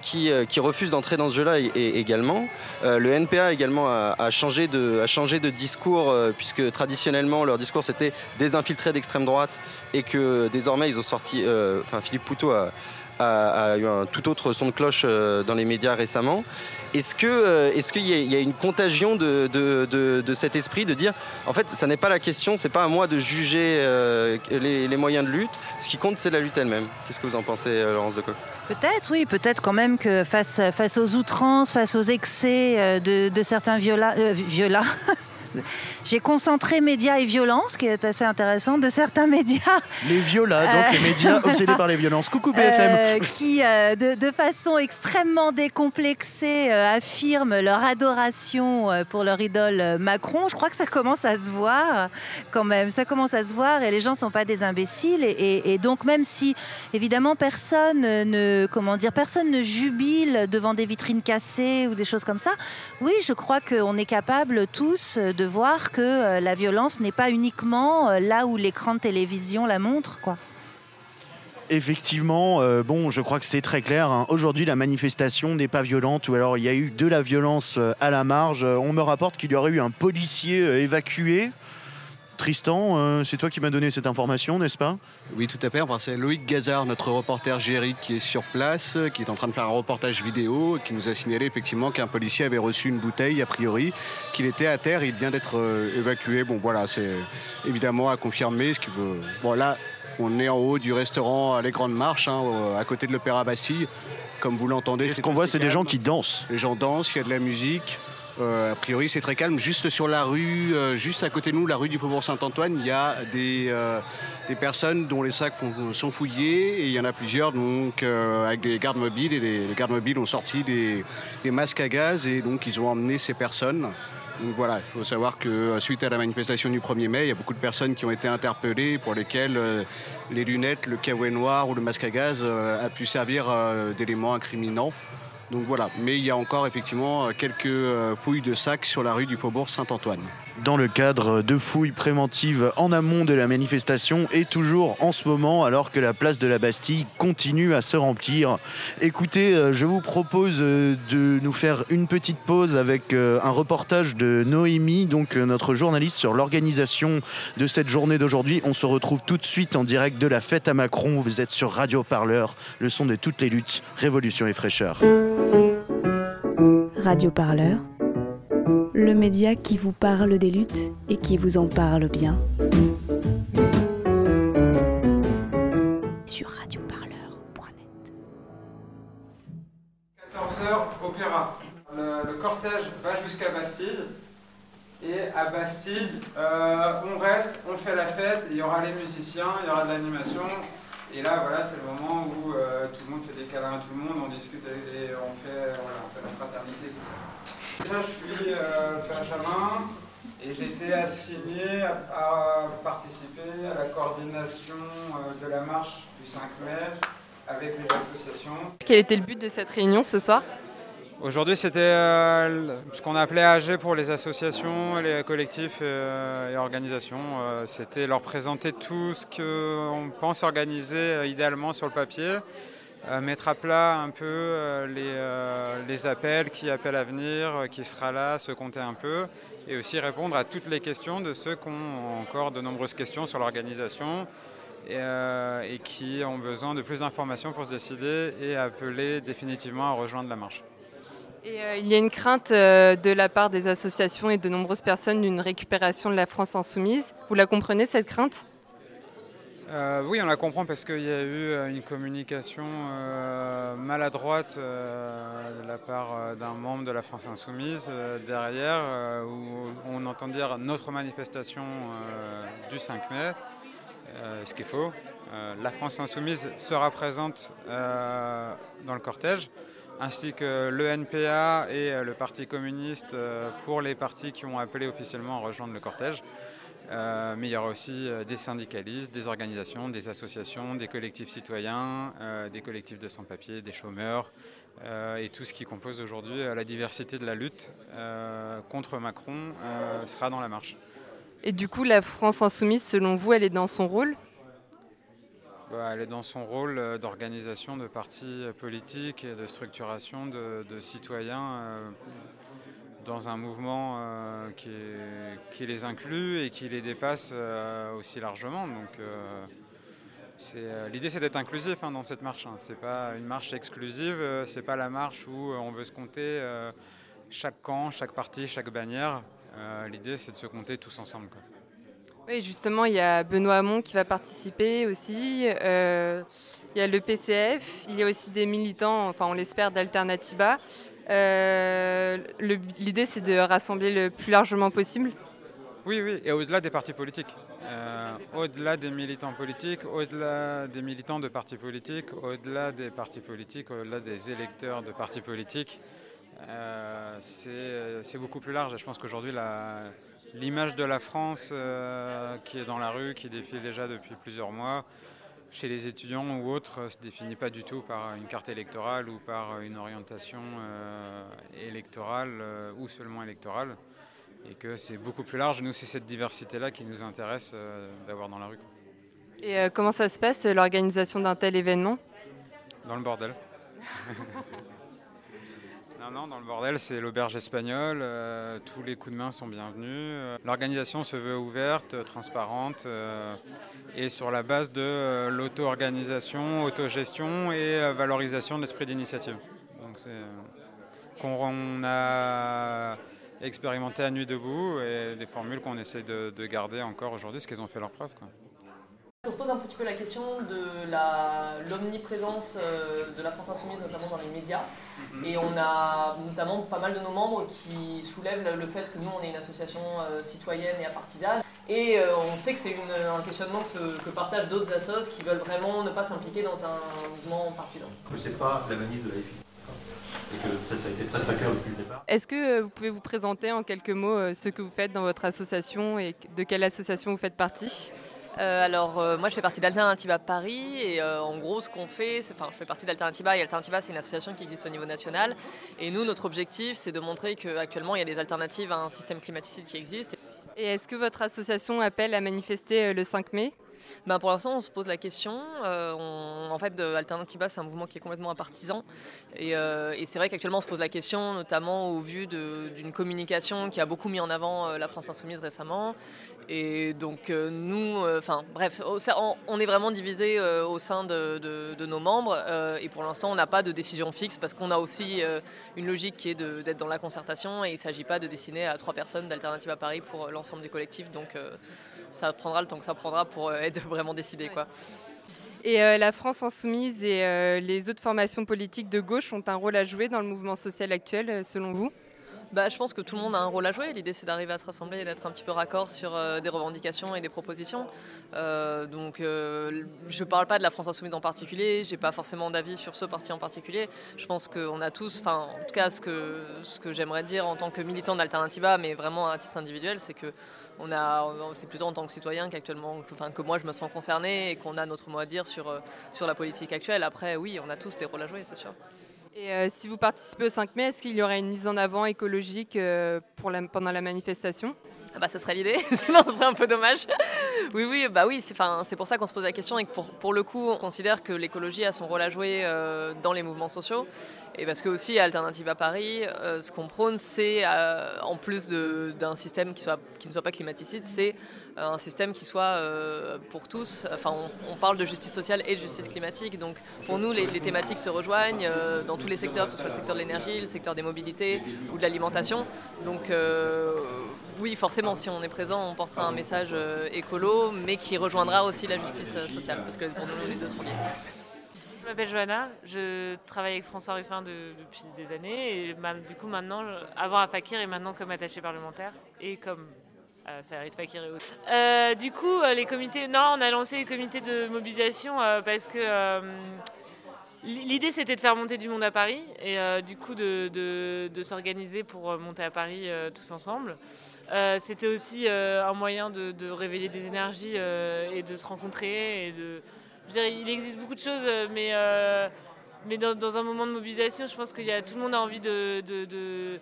qui, qui refusent d'entrer dans ce jeu-là également. Le NPA également a, changé, de, a changé de discours, puisque traditionnellement, leur discours c'était des infiltrés d'extrême droite et que désormais, ils ont sorti. Enfin, Philippe Poutot a, a- eu un tout autre son de cloche euh, dans les médias récemment. Est-ce que, euh, est-ce qu'il y, a- une contagion de, de- cet esprit de dire, en fait, ça n'est pas la question, c'est pas à moi de juger euh, les, moyens de lutte. Ce qui compte, c'est la lutte elle-même. Qu'est-ce que vous en pensez, Laurence Decoq Peut-être, oui, peut-être quand même que face, face aux outrances, face aux excès de, certains viola, viola- J'ai concentré médias et violence, qui est assez intéressant, de certains médias. Les violas, donc les médias obsédés par les violences. Coucou BFM. Euh, qui, euh, de, de façon extrêmement décomplexée, euh, affirment leur adoration euh, pour leur idole euh, Macron. Je crois que ça commence à se voir quand même. Ça commence à se voir et les gens sont pas des imbéciles. Et, et- et donc même si évidemment personne ne comment dire personne ne jubile devant des vitrines cassées ou des choses comme ça, oui, je crois qu'on est capable tous euh, de voir que euh, la violence n'est pas uniquement euh, là où l'écran de télévision la montre, quoi. Effectivement, euh, bon, je crois que c'est très clair. hein. Aujourd'hui, la manifestation n'est pas violente, ou alors il y a eu de la violence à la marge. On me rapporte qu'il y aurait eu un policier évacué. Tristan, euh, c'est toi qui m'as donné cette information, n'est-ce pas? Oui, tout à fait. Enfin, c'est Loïc Gazard, notre reporter géry, qui est sur place, euh, qui est en train de faire un reportage vidéo, qui nous a signalé effectivement qu'un policier avait reçu une bouteille, a priori, qu'il était à terre, il vient d'être euh, évacué. Bon, voilà, c'est évidemment à confirmer. Ce qui veut... Bon, là, on est en haut du restaurant Les Grandes Marches, hein, à côté de l'Opéra Bastille. Comme vous l'entendez, Et ce qu'on voit, c'est des gens qui dansent. Les gens dansent, il y a de la musique. Euh, a priori, c'est très calme. Juste sur la rue, euh, juste à côté de nous, la rue du Faubourg Saint-Antoine, il y a des, euh, personnes dont les sacs ont- sont fouillés. Et il y en a plusieurs donc, avec des gardes mobiles. Et les, gardes mobiles ont sorti des, masques à gaz. Et donc, ils ont emmené ces personnes. Donc voilà, il faut savoir que suite à la manifestation du 1er mai, il y a beaucoup de personnes qui ont été interpellées pour lesquelles les lunettes, le caouet noir ou le masque à gaz a pu servir euh, d'élément incriminant. Donc voilà, mais il y a encore effectivement euh, quelques euh, fouilles de sacs sur la rue du Faubourg Saint-Antoine. dans le cadre de fouilles préventives en amont de la manifestation et toujours en ce moment alors que la place de la Bastille continue à se remplir. Écoutez, euh, je vous propose euh, de nous faire une petite pause avec euh, un reportage de Noémie, donc euh, notre journaliste sur l'organisation de cette journée d'aujourd'hui. On se retrouve tout de suite en direct de la fête à Macron. Vous êtes sur Radio Parleur, le son de toutes les luttes, révolution et fraîcheur. Radio Parleur, le média qui vous parle des luttes et qui vous en parle bien. Sur radioparleur.net. 14h, opéra. Le, cortège va jusqu'à Bastille. Et à Bastille, euh, on reste, on fait la fête, il y aura les musiciens, il y aura de l'animation. Et là, voilà, c'est le moment où euh, tout le monde fait des câlins à tout le monde, on discute et on fait, voilà, on fait la fraternité, tout ça. Déjà, je suis euh, Benjamin et j'ai été assigné à, participer à la coordination euh, de la marche du 5 mai avec les associations. Quel était le but de cette réunion ce soir? Aujourd'hui, c'était euh, ce qu'on appelait AG pour les associations, les collectifs euh, et organisations. Euh, C'était leur présenter tout ce qu'on pense organiser idéalement sur le papier, mettre à plat un peu les, appels, qui appellent à venir, qui sera là, se compter un peu, et aussi répondre à toutes les questions de ceux qui ont encore de nombreuses questions sur l'organisation et qui ont besoin de plus d'informations pour se décider et appeler définitivement à rejoindre la marche. Euh, il y a une crainte euh, de la part des associations et de nombreuses personnes d'une récupération de la France insoumise. Vous la comprenez cette crainte? Euh, oui, on la comprend parce qu'il y a eu une communication maladroite de la part d'un membre de la France Insoumise derrière, où on entend dire notre manifestation du 5 mai, ce qui est faux. La France Insoumise sera présente dans le cortège, ainsi que le NPA et euh, le Parti communiste euh, pour les partis qui ont appelé officiellement à rejoindre le cortège. Euh, mais il y aura aussi des syndicalistes, des organisations, des associations, des collectifs citoyens, des collectifs de sans-papiers, des chômeurs, et tout ce qui compose aujourd'hui la diversité de la lutte contre Macron sera dans la marche. Et du coup, la France insoumise, selon vous, elle est dans son rôle? Bah, elle est dans son rôle euh, d'organisation de partis euh, politiques et de structuration de, citoyens euh, dans un mouvement qui, les inclut et qui les dépasse aussi largement. Donc, l'idée, c'est d'être inclusif hein, dans cette marche. hein. C'est pas une marche exclusive. c'est pas la marche où on veut se compter chaque camp, chaque parti, chaque bannière. L'idée, c'est de se compter tous ensemble. Oui, justement, il y a Benoît Hamon qui va participer aussi. euh, il y a le PCF. Il y a aussi des militants, enfin, on l'espère, d'Alternativa. Euh, L'idée, c'est de rassembler le plus largement possible. Oui, oui, et au-delà des partis politiques. Euh, au-delà des militants politiques, au-delà des militants de partis politiques, au-delà des partis politiques, au-delà des électeurs de partis politiques, c'est beaucoup plus large. Je pense qu'aujourd'hui, l'image de la France euh, qui est dans la rue, qui défile déjà depuis plusieurs mois, chez les étudiants ou autres, ne se définit pas du tout par une carte électorale ou par une orientation électorale ou seulement électorale et que c'est beaucoup plus large. Nous, c'est cette diversité-là qui nous intéresse euh, d'avoir dans la rue. Et euh, comment ça se passe, l'organisation d'un tel événement? Dans le bordel. non, non, dans le bordel, c'est l'auberge espagnole. Euh, tous les coups de main sont bienvenus. L'organisation se veut ouverte, transparente et sur la base de l'auto-organisation, autogestion et valorisation de l'esprit d'initiative. Donc, c'est qu'on a expérimenté à nuit debout et des formules qu'on essaie de, garder encore aujourd'hui, parce qu'elles ont fait leur preuve. On se pose un petit peu la question de l'omniprésence euh, de la France insoumise, notamment dans les médias. Mhm. Et on a notamment pas mal de nos membres qui soulèvent le fait que nous, on est une association euh, citoyenne et apartisane. Et euh, on sait que c'est un questionnement que, que partagent d'autres assos qui veulent vraiment ne pas s'impliquer dans un mouvement partisan. Que c'est pas la manie de la FI que ça a été très très clair depuis le départ. Est-ce que vous pouvez vous présenter en quelques mots ce que vous faites dans votre association et de quelle association vous faites partie? Euh, alors moi je fais partie d'Alternativa Paris et en gros ce qu'on fait, enfin je fais partie d'Alternativa et Alternativa c'est une association qui existe au niveau national et nous notre objectif c'est de montrer qu'actuellement il y a des alternatives à un système climaticide qui existe. Et est-ce que votre association appelle à manifester le 5 mai? Ben Pour l'instant, on se pose la question. Euh, en fait, Alternativa, c'est un mouvement qui est complètement partisan. Et, euh, et c'est vrai qu'actuellement, on se pose la question, notamment au vu d'une communication qui a beaucoup mis en avant euh, la France Insoumise récemment. Et donc, nous, enfin, bref, on, est vraiment divisé au sein de, nos membres. et pour l'instant, on n'a pas de décision fixe parce qu'on a aussi une logique qui est d'être dans la concertation. Et il ne s'agit pas de dessiner à trois personnes d'Alternativa Paris pour l'ensemble des collectifs. Donc, ça prendra le temps que ça prendra pour euh, être vraiment décidé. Quoi. Et euh, la France insoumise et euh, les autres formations politiques de gauche ont un rôle à jouer dans le mouvement social actuel, selon vous? Bah, je pense que tout le monde a un rôle à jouer. L'idée, c'est d'arriver à se rassembler et d'être un petit peu raccord sur des revendications et des propositions. donc, je ne parle pas de la France insoumise en particulier. J'ai pas forcément d'avis sur ce parti en particulier. Je pense qu'on a tous, enfin, en tout cas, ce que, ce que j'aimerais dire en tant que militant d'Alternativa, mais vraiment à titre individuel, c'est que on a, c'est plutôt en tant que citoyen qu'actuellement, enfin, que moi je me sens concerné et qu'on a notre mot à dire sur, euh, sur la politique actuelle. Après, oui, on a tous des rôles à jouer, c'est sûr. Et euh, si vous participez au 5 mai, est-ce qu'il y aurait une mise en avant écologique euh, pour pendant la manifestation? Ah bah, ce serait l'idée, sinon ce serait un peu dommage. Oui, oui, bah oui, c'est pour ça qu'on se pose la question et que pour, pour le coup, on considère que l'écologie a son rôle à jouer euh, dans les mouvements sociaux. Et parce que aussi, Alternative à Paris, euh, ce qu'on prône, c'est, euh, en plus d'un système qui, ne soit pas climaticide, c'est un système qui soit pour tous. Enfin, on, parle de justice sociale et de justice climatique. Donc, pour nous, les, les thématiques se rejoignent dans tous les secteurs, que ce soit le secteur de l'énergie, le secteur des mobilités ou de l'alimentation. Donc, oui, forcément, si on est présent, on portera un message euh, écolo, mais qui rejoindra aussi la justice euh, sociale, parce que pour nous, les deux sont liés. Je m'appelle Johanna, je travaille avec François Ruffin depuis des années, du coup maintenant, avant à Fakir et maintenant comme attaché parlementaire, et comme euh, ça arrive Fakir et autres. du coup, les comités, non, on a lancé les comités de mobilisation parce que L'idée, c'était de faire monter du monde à Paris et du coup de, s'organiser pour monter à Paris tous ensemble. Euh, c'était aussi euh, un moyen de, révéler des énergies euh, et de se rencontrer. Et de... il existe beaucoup de choses, mais, mais dans, un moment de mobilisation, je pense que tout le monde a envie de, de,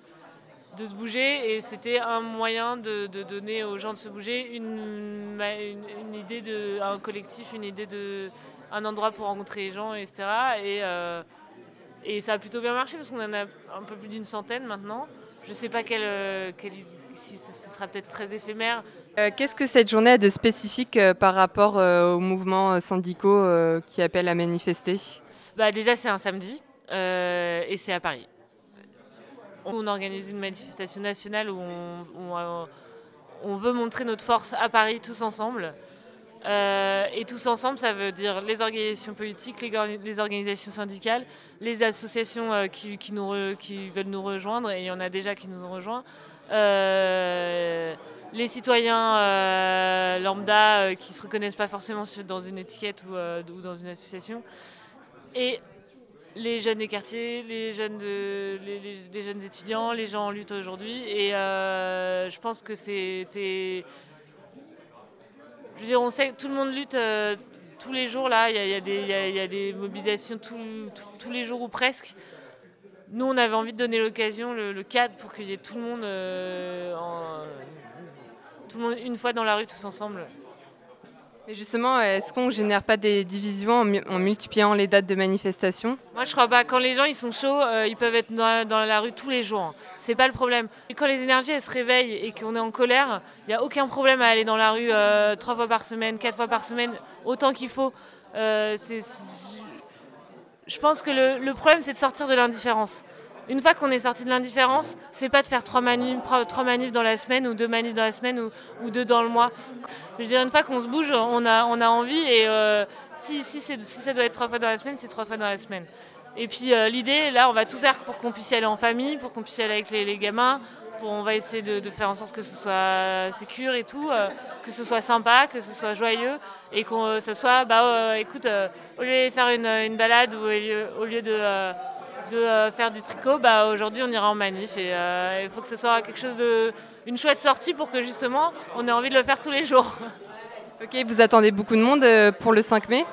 se bouger. Et c'était un moyen de, donner aux gens de se bouger une, une, idée de un collectif, une idée de un endroit pour rencontrer les gens, etc. Et, et ça a plutôt bien marché parce qu'on en a un peu plus d'une centaine maintenant. Je ne sais pas quelle, quelle ce sera peut-être très éphémère. Euh, qu'est-ce que cette journée a de spécifique euh, par rapport euh, aux mouvements syndicaux qui appellent à manifester? Bah, Déjà, c'est un samedi et c'est à Paris. On organise une manifestation nationale où on, veut montrer notre force à Paris tous ensemble. et tous ensemble, ça veut dire les organisations politiques, les, organisations syndicales, les associations qui, qui, veulent nous rejoindre, et il y en a déjà qui nous ont rejoints, les citoyens euh, lambda euh, qui ne se reconnaissent pas forcément dans une étiquette ou, euh, ou dans une association, et les jeunes des quartiers, les jeunes, les, jeunes étudiants, les gens en lutte aujourd'hui. Et je pense que c'était. Je veux dire, on sait que tout le monde lutte tous les jours là. Il y a, des- mobilisations tous- les jours ou presque. Nous, on avait envie de donner l'occasion, le, cadre pour qu'il y ait tout le monde, en- tout le monde une fois dans la rue tous ensemble. Mais justement, est-ce qu'on génère pas des divisions en, mu- en multipliant les dates de manifestation? Moi, je crois pas. Quand les gens ils sont chauds, euh, ils peuvent être dans la, dans la rue tous les jours. C'est pas le problème. Et quand les énergies elles se réveillent et qu'on est en colère, il n'y a aucun problème à aller dans la rue euh, trois fois par semaine, quatre fois par semaine, autant qu'il faut. Euh, je pense que le, le problème, c'est de sortir de l'indifférence. Une fois qu'on est sorti de l'indifférence, c'est pas de faire trois manifs, dans la semaine ou deux manifs dans la semaine ou, deux dans le mois. Une fois qu'on se bouge, on a, envie et euh, si, ça doit être trois fois dans la semaine, c'est trois fois dans la semaine. Et puis euh, l'idée, là, on va tout faire pour qu'on puisse y aller en famille, pour qu'on puisse y aller avec les, gamins. Pour, on va essayer de, faire en sorte que ce soit sécure et tout, euh, que ce soit sympa, que ce soit joyeux et euh, ce soit, bah, écoute, au lieu de faire une, balade ou au lieu, de, de euh, faire du tricot, bah, aujourd'hui on ira en manif et euh, il faut que ce soit quelque chose de, une chouette sortie pour que justement on ait envie de le faire tous les jours. Ok, vous attendez beaucoup de monde euh, pour le 5 mai?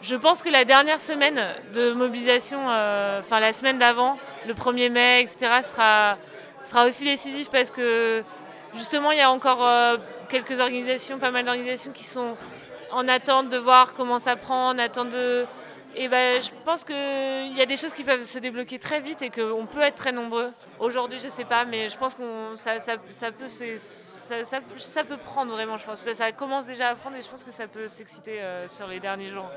Je pense que la dernière semaine de mobilisation, euh, enfin la semaine d'avant, le 1er mai, etc., sera, sera aussi décisif parce que justement il y a encore euh, quelques organisations, pas mal d'organisations qui sont en attente de voir comment ça prend, en attente de... Et ben, je pense qu'il y a des choses qui peuvent se débloquer très vite et qu'on peut être très nombreux. Aujourd'hui, je sais pas, mais je pense que ça, ça, ça peut, ça, peut prendre vraiment, je pense. Ça, ça commence déjà à prendre et je pense que ça peut s'exciter euh, sur les derniers jours.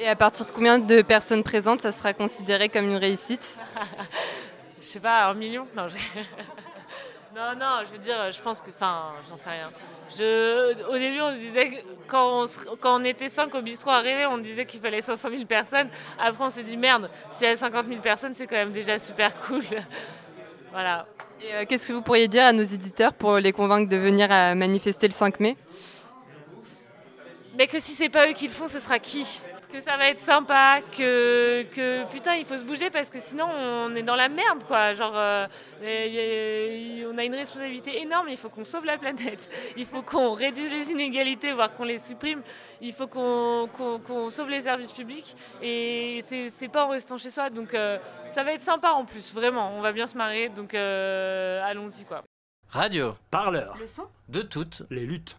Et à partir de combien de personnes présentes, ça sera considéré comme une réussite? Je sais pas, un million? Non, je... non, non, je veux dire, je pense que. Enfin, j'en sais rien. Je... Au début, on se disait que quand on, se- quand on était 5 au bistrot arrivé, on disait qu'il fallait 500 000 personnes. Après, on s'est dit merde, s'il y a 50 000 personnes, c'est quand même déjà super cool. voilà. Et euh, qu'est-ce que vous pourriez dire à nos éditeurs pour les convaincre de venir à manifester le 5 mai? Mais que si c'est pas eux qui le font, ce sera qui? Que ça va être sympa, que, que putain, il faut se bouger parce que sinon on est dans la merde, quoi. Genre, euh, et- et- on a une responsabilité énorme, il faut qu'on sauve la planète, il faut qu'on réduise les inégalités, voire qu'on les supprime, il faut qu'on sauve les services publics et c'est c'est pas en restant chez soi. Donc euh, ça va être sympa en plus, vraiment, on va bien se marrer, donc euh, allons-y, quoi. Radio. Parleur. Le son De toutes les luttes.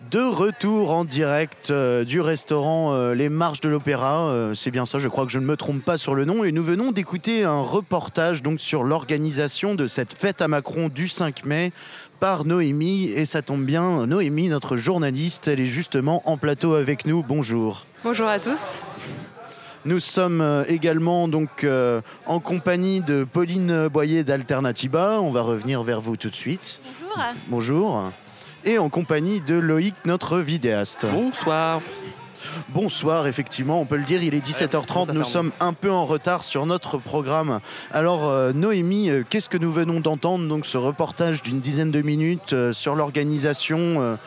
De retour en direct euh, du restaurant euh, Les Marches de l'Opéra, euh, c'est bien ça, je crois que je ne me trompe pas sur le nom, et nous venons d'écouter un reportage donc sur l'organisation de cette fête à Macron du 5 mai par Noémie, et ça tombe bien, Noémie, notre journaliste, elle est justement en plateau avec nous. Bonjour. Bonjour à tous. Nous sommes également donc euh, en compagnie de Pauline Boyer d'Alternativa. On va revenir vers vous tout de suite. Bonjour. Bonjour. Et en compagnie de Loïc, notre vidéaste. Bonsoir. Bonsoir, effectivement, on peut le dire, il est ça 17h30, fait nous sommes un peu en retard sur notre programme. Alors euh, Noémie, euh, qu'est-ce que nous venons d'entendre Donc ce reportage d'une dizaine de minutes euh, sur l'organisation,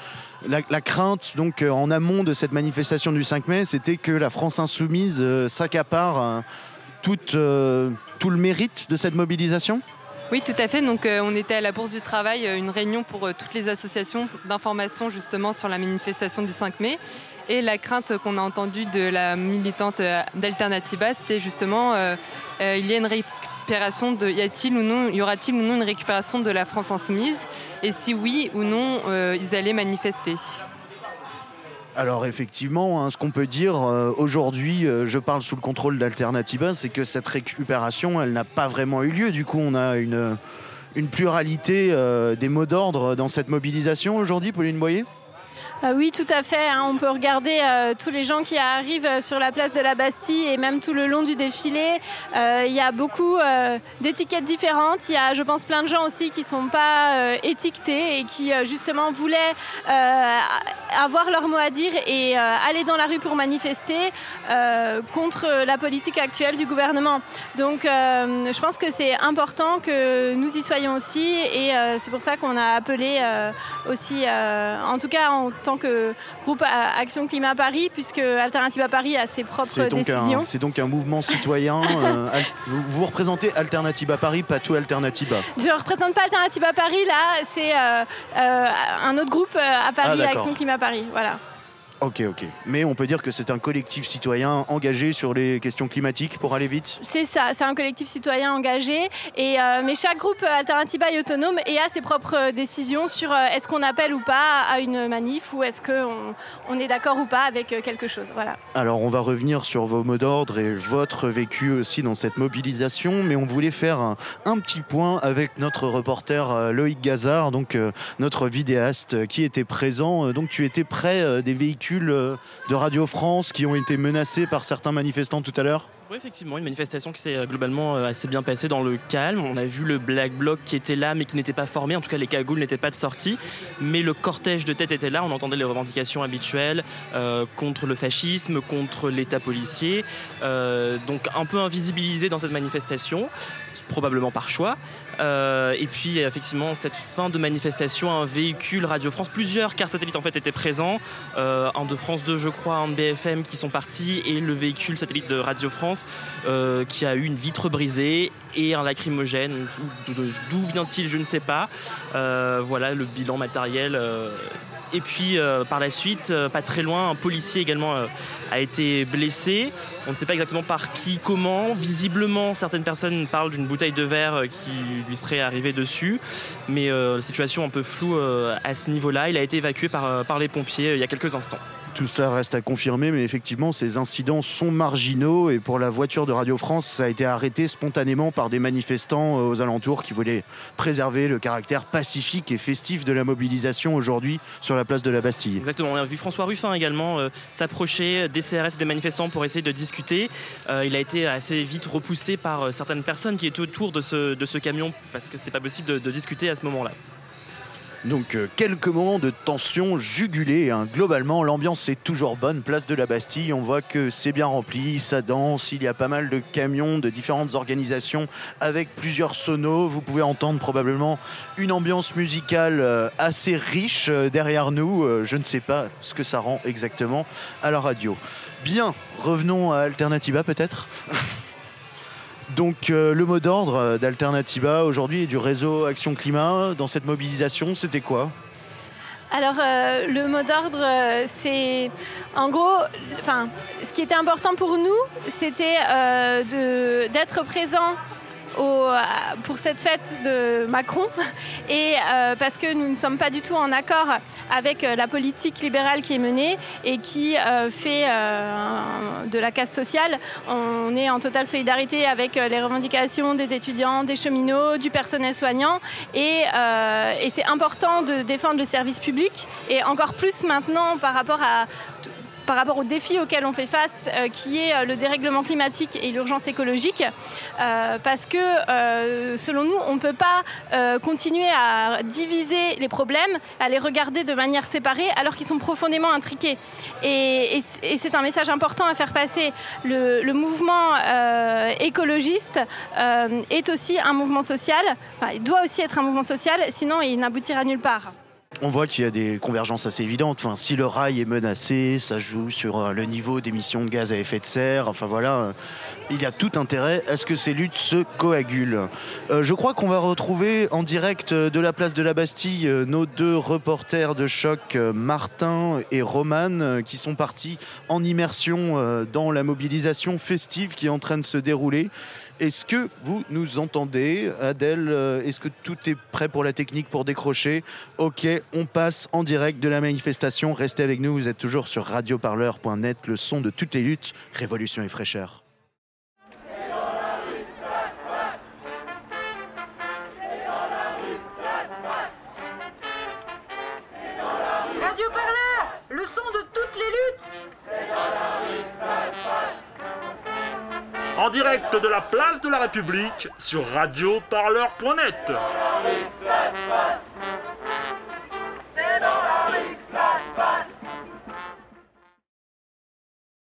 la, la crainte donc en amont de cette manifestation du 5 mai, c'était que la France insoumise s'accapare toute, euh, tout le mérite de cette mobilisation? Oui, tout à fait. Donc, euh, on était à la Bourse du Travail, euh, une réunion pour euh, toutes les associations d'information justement sur la manifestation du 5 mai. Et la crainte qu'on a entendue de la militante d'Alternativa, c'était justement il y a une récupération de, y a-t-il ou non, y aura-t-il ou non une récupération de la France insoumise? Et si oui ou non, ils allaient manifester? Alors effectivement, hein, ce qu'on peut dire euh, aujourd'hui, euh, je parle sous le contrôle d'Alternativa, c'est que cette récupération, elle n'a pas vraiment eu lieu. Du coup, on a une, pluralité euh, des mots d'ordre dans cette mobilisation aujourd'hui, Pauline Boyer? Oui, tout à fait. hein. On peut regarder euh, tous les gens qui arrivent euh, sur la place de la Bastille et même tout le long du défilé. Euh, Il y a beaucoup d'étiquettes différentes. Il y a, je pense, plein de gens aussi qui ne sont pas étiquetés et qui justement voulaient avoir leur mot à dire et aller dans la rue pour manifester contre la politique actuelle du gouvernement. Donc, je pense que c'est important que nous y soyons aussi et c'est pour ça qu'on a appelé aussi, en tout cas en tant que groupe Action Climat Paris, puisque Alternative à Paris a ses propres décisions. c'est donc un mouvement citoyen. euh, vous, représentez Alternative à Paris, pas tout Alternative. Je ne représente pas Alternative à Paris, là, c'est euh, euh, un autre groupe à Paris, Ah, d'accord. Action Climat Paris. Voilà. Ok, ok. Mais on peut dire que c'est un collectif citoyen engagé sur les questions climatiques pour aller vite? C'est ça, c'est un collectif citoyen engagé. Et, euh, mais chaque groupe Alternativa est autonome et a ses propres euh, décisions sur euh, est-ce qu'on appelle ou pas à une manif ou est-ce qu'on on est d'accord ou pas avec euh, quelque chose. Voilà. Alors on va revenir sur vos mots d'ordre et votre vécu aussi dans cette mobilisation, mais on voulait faire un, un petit point avec notre reporter euh, Loïc Gazard, donc euh, notre vidéaste euh, qui était présent. Euh, Donc tu étais près euh, des véhicules euh, de Radio France qui ont été menacés par certains manifestants tout à l'heure? Oui, effectivement, une manifestation qui s'est euh, globalement euh, assez bien passée dans le calme. On a vu le Black Bloc qui était là, mais qui n'était pas formé. En tout cas, les cagoules n'étaient pas de sortie. Mais le cortège de tête était là. On entendait les revendications habituelles euh, contre le fascisme, contre l'État policier. Donc, un peu invisibilisé dans cette manifestation probablement par choix. Et puis effectivement, cette fin de manifestation, un véhicule Radio France, plusieurs cars satellites en fait étaient présents, un de France 2 je crois, un de BFM qui sont partis, et le véhicule satellite de Radio France euh, qui a eu une vitre brisée et un lacrymogène. D'où- vient-il Je ne sais pas. Euh, voilà le bilan matériel. euh, et puis par la suite, pas très loin, un policier également a été blessé. On ne sait pas exactement par qui, comment. Visiblement, certaines personnes parlent d'une bouteille de verre qui lui serait arrivée dessus. Mais la situation un peu floue à ce niveau-là. Il a été évacué par, les pompiers il y a quelques instants. Tout cela reste à confirmer, mais effectivement, ces incidents sont marginaux. Et pour la voiture de Radio France, ça a été arrêté spontanément par des manifestants euh, aux alentours qui voulaient préserver le caractère pacifique et festif de la mobilisation aujourd'hui sur la place de la Bastille. Exactement. On a vu François Ruffin également euh, s'approcher des CRS des manifestants pour essayer de discuter. Euh, il a été assez vite repoussé par certaines personnes qui étaient autour de ce, ce camion parce que c'était pas possible de discuter à ce moment-là. Donc euh, quelques moments de tension jugulée. hein. Globalement, l'ambiance est toujours bonne. Place de la Bastille, on voit que c'est bien rempli, ça danse. Il y a pas mal de camions de différentes organisations avec plusieurs sonos. Vous pouvez entendre probablement une ambiance musicale euh, assez riche euh, derrière nous. Je ne sais pas ce que ça rend exactement à la radio. Bien, revenons à Alternativa peut-être. Donc euh, le mot d'ordre euh, d'Alternativa aujourd'hui et du réseau Action Climat. Dans cette mobilisation, c'était quoi? Alors, euh, le mot d'ordre, c'est en gros, enfin, ce qui était important pour nous, c'était d'être présent à- pour cette fête de Macron. Et euh, parce que nous ne sommes pas du tout en accord avec euh, la politique libérale qui est menée et qui euh, fait euh, de la casse sociale. On est en totale solidarité avec euh, les revendications des étudiants, des cheminots, du personnel soignant. Euh, et c'est important de défendre le service public. Et encore plus maintenant par rapport à par rapport aux défis auxquels on fait face, euh, qui est euh, le dérèglement climatique et l'urgence écologique, euh, parce que selon nous, on ne peut pas continuer à diviser les problèmes, à les regarder de manière séparée, alors qu'ils sont profondément intriqués. Et, c'est un message important à faire passer. Le, mouvement écologiste est aussi un mouvement social, il doit aussi être un mouvement social, sinon il n'aboutira nulle part. On voit qu'il y a des convergences assez évidentes. Enfin, si le rail est menacé, ça joue sur euh, le niveau d'émissions de gaz à effet de serre. Enfin voilà, euh, il y a tout intérêt à ce que ces luttes se coagulent. Euh, je crois qu'on va retrouver en direct de la place de la Bastille nos deux reporters de choc, Martin et Roman, qui sont partis en immersion dans la mobilisation festive qui est en train de se dérouler. Est-ce que vous nous entendez Adèle, euh, est-ce que tout est prêt pour la technique pour décrocher? Ok, on passe en direct de la manifestation. Restez avec nous, vous êtes toujours sur radioparleur.net, le son de toutes les luttes, révolution et fraîcheur. en direct de la place de la République sur radioparleur.net. C'est dans